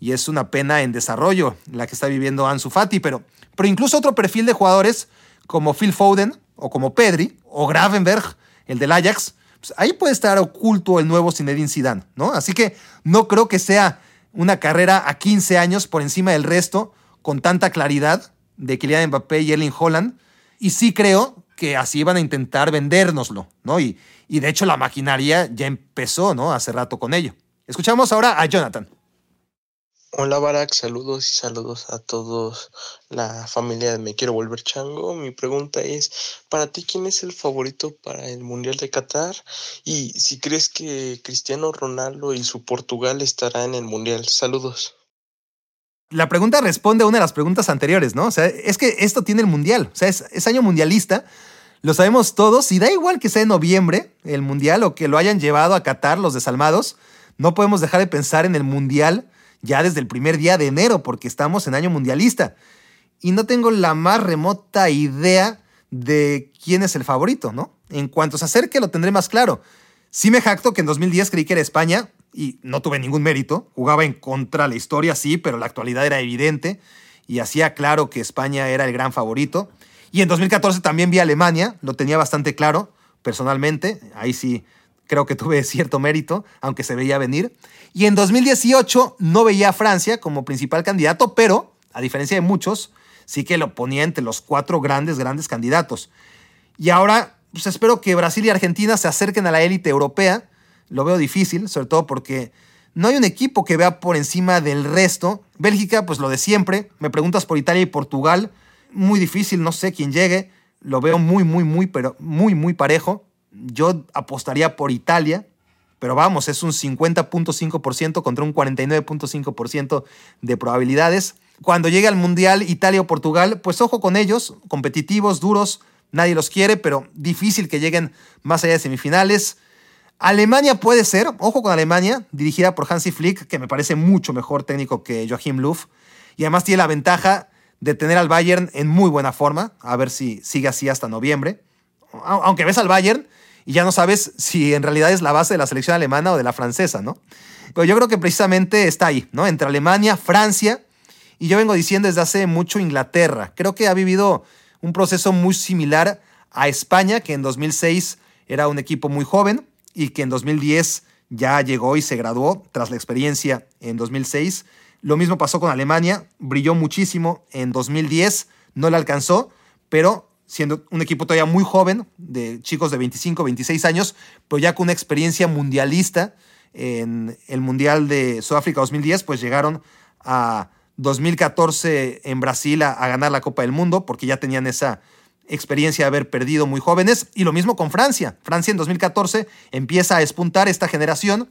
Y es una pena en desarrollo la que está viviendo Ansu Fati, pero, pero incluso otro perfil de jugadores como Phil Foden o como Pedri o Gravenberg, el del Ajax, pues ahí puede estar oculto el nuevo Zinedine Zidane, ¿no? Así que no creo que sea una carrera a 15 años por encima del resto con tanta claridad de Kylian Mbappé y Erling Holland. Y sí creo que así iban a intentar vendérnoslo, ¿no? Y, y de hecho la maquinaria ya empezó, ¿no? Hace rato con ello. Escuchamos ahora a Jonathan. Hola Barack, saludos y saludos a todos la familia de Me Quiero Volver Chango. Mi pregunta es, para ti, ¿quién es el favorito para el Mundial de Qatar? Y si crees que Cristiano Ronaldo y su Portugal estará en el Mundial. Saludos la pregunta responde a una de las preguntas anteriores, ¿no? O sea, es que esto tiene el mundial, o sea, es, año mundialista, lo sabemos todos, y da igual que sea en noviembre el mundial o que lo hayan llevado a Qatar los desalmados, no podemos dejar de pensar en el mundial ya desde el primer día de enero, porque estamos en año mundialista. Y no tengo la más remota idea de quién es el favorito, ¿no? En cuanto se acerque lo tendré más claro. Sí me jacto que en 2010 creí que era España y no tuve ningún mérito. Jugaba en contra la historia, sí, pero la actualidad era evidente y hacía claro que España era el gran favorito. Y en 2014 también vi a Alemania, lo tenía bastante claro personalmente. Ahí sí creo que tuve cierto mérito, aunque se veía venir. Y en 2018 no veía a Francia como principal candidato, pero, a diferencia de muchos, sí que lo ponía entre los cuatro grandes, grandes candidatos. Y ahora, pues espero que Brasil y Argentina se acerquen a la élite europea. Lo veo difícil, sobre todo porque no hay un equipo que vea por encima del resto. Bélgica, pues lo de siempre. Me preguntas por Italia y Portugal. Muy difícil, no sé quién llegue. Lo veo muy, muy, muy, pero muy, muy parejo. Yo apostaría por Italia, pero vamos, es un 50.5% contra un 49.5% de probabilidades. Cuando llegue al Mundial Italia o Portugal, pues ojo con ellos, competitivos, duros, nadie los quiere, pero difícil que lleguen más allá de semifinales. Alemania puede ser, ojo con Alemania, dirigida por Hansi Flick, que me parece mucho mejor técnico que Joachim Löw, y además tiene la ventaja de tener al Bayern en muy buena forma, a ver si sigue así hasta noviembre. Aunque ves al Bayern y ya no sabes si en realidad es la base de la selección alemana o de la francesa, ¿no? Pero yo creo que precisamente está ahí, ¿no? Entre Alemania, Francia, y yo vengo diciendo desde hace mucho Inglaterra. Creo que ha vivido un proceso muy similar a España, que en 2006 era un equipo muy joven y que en 2010 ya llegó y se graduó tras la experiencia en 2006. Lo mismo pasó con Alemania, brilló muchísimo en 2010, no le alcanzó, pero siendo un equipo todavía muy joven, de chicos de 25, 26 años, pero ya con una experiencia mundialista en el Mundial de Sudáfrica 2010, pues llegaron a 2014 en Brasil a, a ganar la Copa del Mundo, porque ya tenían esa experiencia de haber perdido muy jóvenes. Y lo mismo con Francia. Francia en 2014 empieza a espuntar esta generación.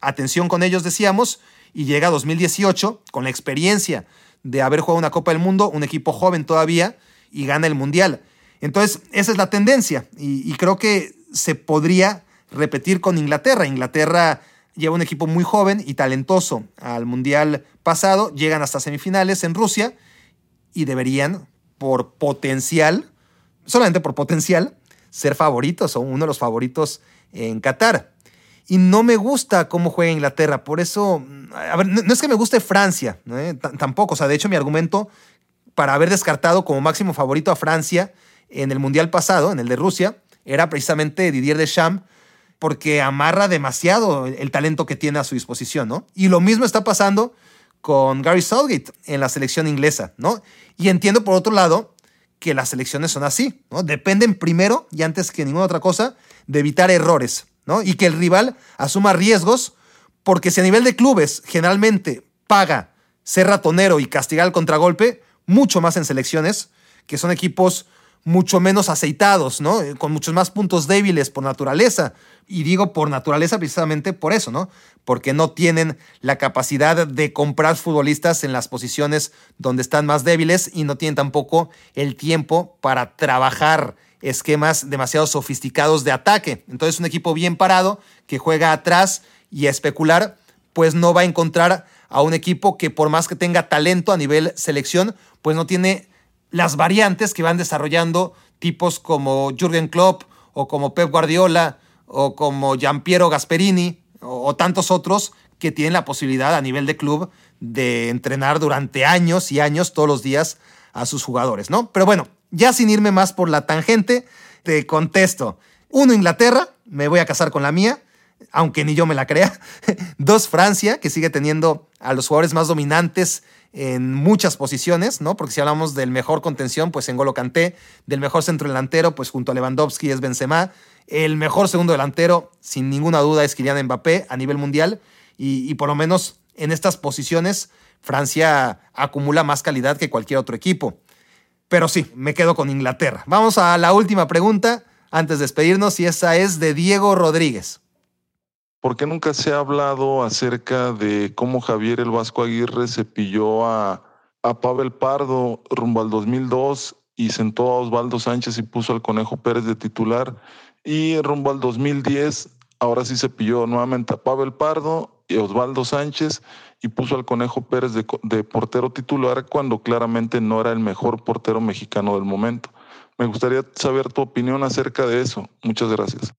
Atención con ellos, decíamos. Y llega 2018 con la experiencia de haber jugado una Copa del Mundo, un equipo joven todavía, y gana el Mundial. Entonces, esa es la tendencia. Y, creo que se podría repetir con Inglaterra. Inglaterra lleva un equipo muy joven y talentoso al Mundial pasado. Llegan hasta semifinales en Rusia y deberían, por potencial, solamente por potencial, ser favoritos o uno de los favoritos en Qatar. Y no me gusta cómo juega Inglaterra, por eso, a ver, no, es que me guste Francia, ¿eh? tampoco, o sea, de hecho mi argumento para haber descartado como máximo favorito a Francia en el Mundial pasado, en el de Rusia, era precisamente Didier Deschamps, porque amarra demasiado el talento que tiene a su disposición, ¿no? Y lo mismo está pasando con Gary Southgate en la selección inglesa, ¿no? Y entiendo por otro lado que las elecciones son así, ¿no? Dependen primero y antes que ninguna otra cosa de evitar errores, ¿no? Y que el rival asuma riesgos, porque si a nivel de clubes generalmente paga ser ratonero y castigar el contragolpe, mucho más en selecciones, que son equipos mucho menos aceitados, ¿no? Con muchos más puntos débiles por naturaleza. Y digo por naturaleza precisamente por eso, ¿no? Porque no tienen la capacidad de comprar futbolistas en las posiciones donde están más débiles y no tienen tampoco el tiempo para trabajar esquemas demasiado sofisticados de ataque. Entonces un equipo bien parado que juega atrás y a especular, pues no va a encontrar a un equipo que por más que tenga talento a nivel selección, pues no tiene las variantes que van desarrollando tipos como Jürgen Klopp o como Pep Guardiola o como Giampiero Gasperini o, o, tantos otros que tienen la posibilidad a nivel de club de entrenar durante años y años todos los días a sus jugadores, ¿no? Pero bueno, ya sin irme más por la tangente, te contesto. Uno, Inglaterra, me voy a casar con la mía, aunque ni yo me la crea. Dos, Francia, que sigue teniendo a los jugadores más dominantes en muchas posiciones, ¿no? Porque si hablamos del mejor contención, pues en Golo del mejor centro delantero, pues junto a Lewandowski es Benzema, el mejor segundo delantero, sin ninguna duda, es Kylian Mbappé a nivel mundial, y, y por lo menos en estas posiciones, Francia acumula más calidad que cualquier otro equipo. Pero sí, me quedo con Inglaterra. Vamos a la última pregunta antes de despedirnos, y esa es de Diego Rodríguez. ¿Por qué nunca se ha hablado acerca de cómo Javier el Vasco Aguirre se pilló a, a Pavel Pardo rumbo al 2002 y sentó a Osvaldo Sánchez y puso al Conejo Pérez de titular? Y rumbo al 2010, ahora sí se pilló nuevamente a Pavel Pardo y Osvaldo Sánchez y puso al Conejo Pérez de, de portero titular cuando claramente no era el mejor portero mexicano del momento. Me gustaría saber tu opinión acerca de eso. Muchas gracias.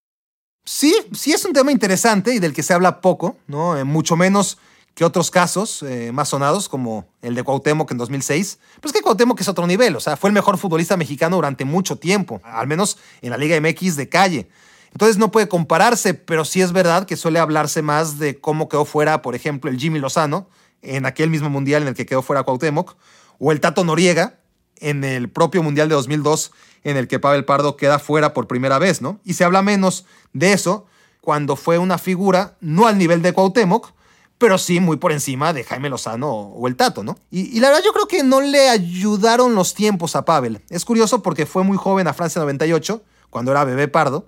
Sí, sí es un tema interesante y del que se habla poco, ¿no? Eh, mucho menos que otros casos eh, más sonados, como el de Cuauhtémoc en 2006. Pero es que Cuauhtémoc es otro nivel, o sea, fue el mejor futbolista mexicano durante mucho tiempo, al menos en la Liga MX de calle. Entonces no puede compararse, pero sí es verdad que suele hablarse más de cómo quedó fuera, por ejemplo, el Jimmy Lozano, en aquel mismo mundial en el que quedó fuera Cuauhtémoc, o el Tato Noriega, en el propio mundial de 2002, en el que Pavel Pardo queda fuera por primera vez, ¿no? Y se habla menos de eso cuando fue una figura, no al nivel de Cuauhtémoc, pero sí muy por encima de Jaime Lozano o el Tato, ¿no? Y, la verdad yo creo que no le ayudaron los tiempos a Pavel. Es curioso porque fue muy joven a Francia 98, cuando era bebé pardo,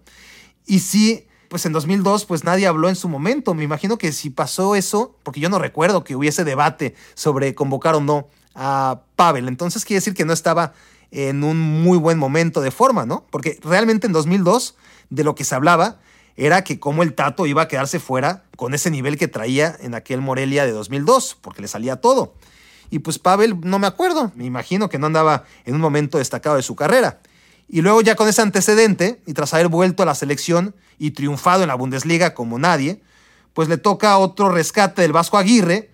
y sí, pues en 2002 pues nadie habló en su momento. Me imagino que si pasó eso, porque yo no recuerdo que hubiese debate sobre convocar o no a Pavel, entonces quiere decir que no estaba en un muy buen momento de forma, ¿no? Porque realmente en 2002 de lo que se hablaba era que como el Tato iba a quedarse fuera con ese nivel que traía en aquel Morelia de 2002, porque le salía todo. Y pues Pavel, no me acuerdo, me imagino que no andaba en un momento destacado de su carrera. Y luego ya con ese antecedente, y tras haber vuelto a la selección y triunfado en la Bundesliga como nadie, pues le toca otro rescate del Vasco Aguirre,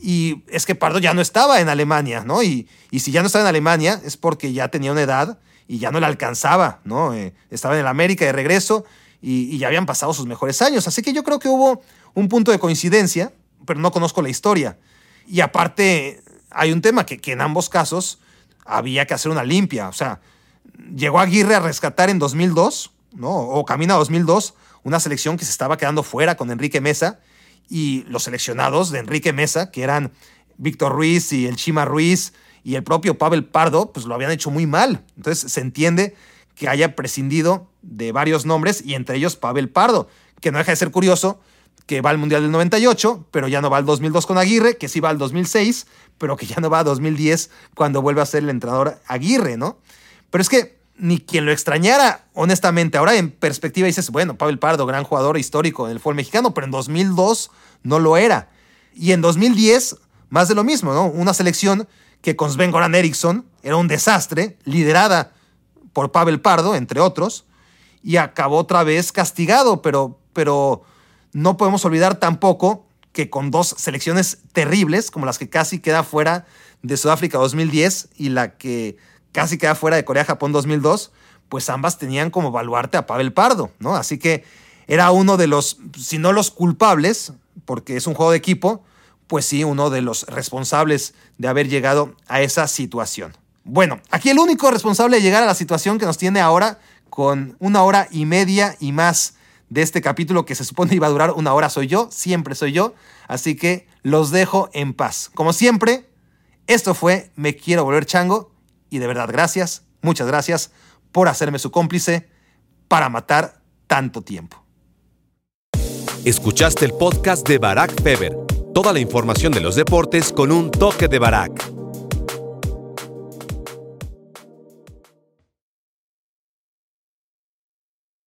y es que Pardo ya no estaba en Alemania, ¿no? Y, y si ya no estaba en Alemania es porque ya tenía una edad y ya no le alcanzaba, ¿no? Eh, estaba en el América de regreso y, ya habían pasado sus mejores años. Así que yo creo que hubo un punto de coincidencia, pero no conozco la historia. Y aparte, hay un tema que, que en ambos casos había que hacer una limpia. O sea, llegó Aguirre a rescatar en 2002, ¿no? O camina a 2002, una selección que se estaba quedando fuera con Enrique Mesa y los seleccionados de Enrique Mesa, que eran Víctor Ruiz y el Chima Ruiz y el propio Pavel Pardo, pues lo habían hecho muy mal. Entonces se entiende que haya prescindido de varios nombres y entre ellos Pavel Pardo, que no deja de ser curioso que va al Mundial del 98, pero ya no va al 2002 con Aguirre, que sí va al 2006, pero que ya no va a 2010 cuando vuelve a ser el entrenador Aguirre, ¿no? Pero es que ni quien lo extrañara, honestamente, ahora en perspectiva dices, bueno, Pavel Pardo, gran jugador histórico en el fútbol mexicano, pero en 2002 no lo era. Y en 2010, más de lo mismo, ¿no? Una selección que con Sven Goran Eriksson era un desastre, liderada por Pavel Pardo, entre otros, y acabó otra vez castigado, pero, pero no podemos olvidar tampoco que con dos selecciones terribles, como las que casi queda fuera de Sudáfrica 2010 y la que casi queda fuera de Corea-Japón 2002, pues ambas tenían como baluarte a Pavel Pardo, ¿no? Así que era uno de los, si no los culpables, porque es un juego de equipo, pues sí, uno de los responsables de haber llegado a esa situación. Bueno, aquí el único responsable de llegar a la situación que nos tiene ahora con una hora y media y más de este capítulo que se supone iba a durar una hora soy yo, siempre soy yo, así que los dejo en paz. Como siempre, esto fue Me quiero volver chango y de verdad gracias, muchas gracias por hacerme su cómplice para matar tanto tiempo. Escuchaste el podcast de Barack Feber, toda la información de los deportes con un toque de Barack.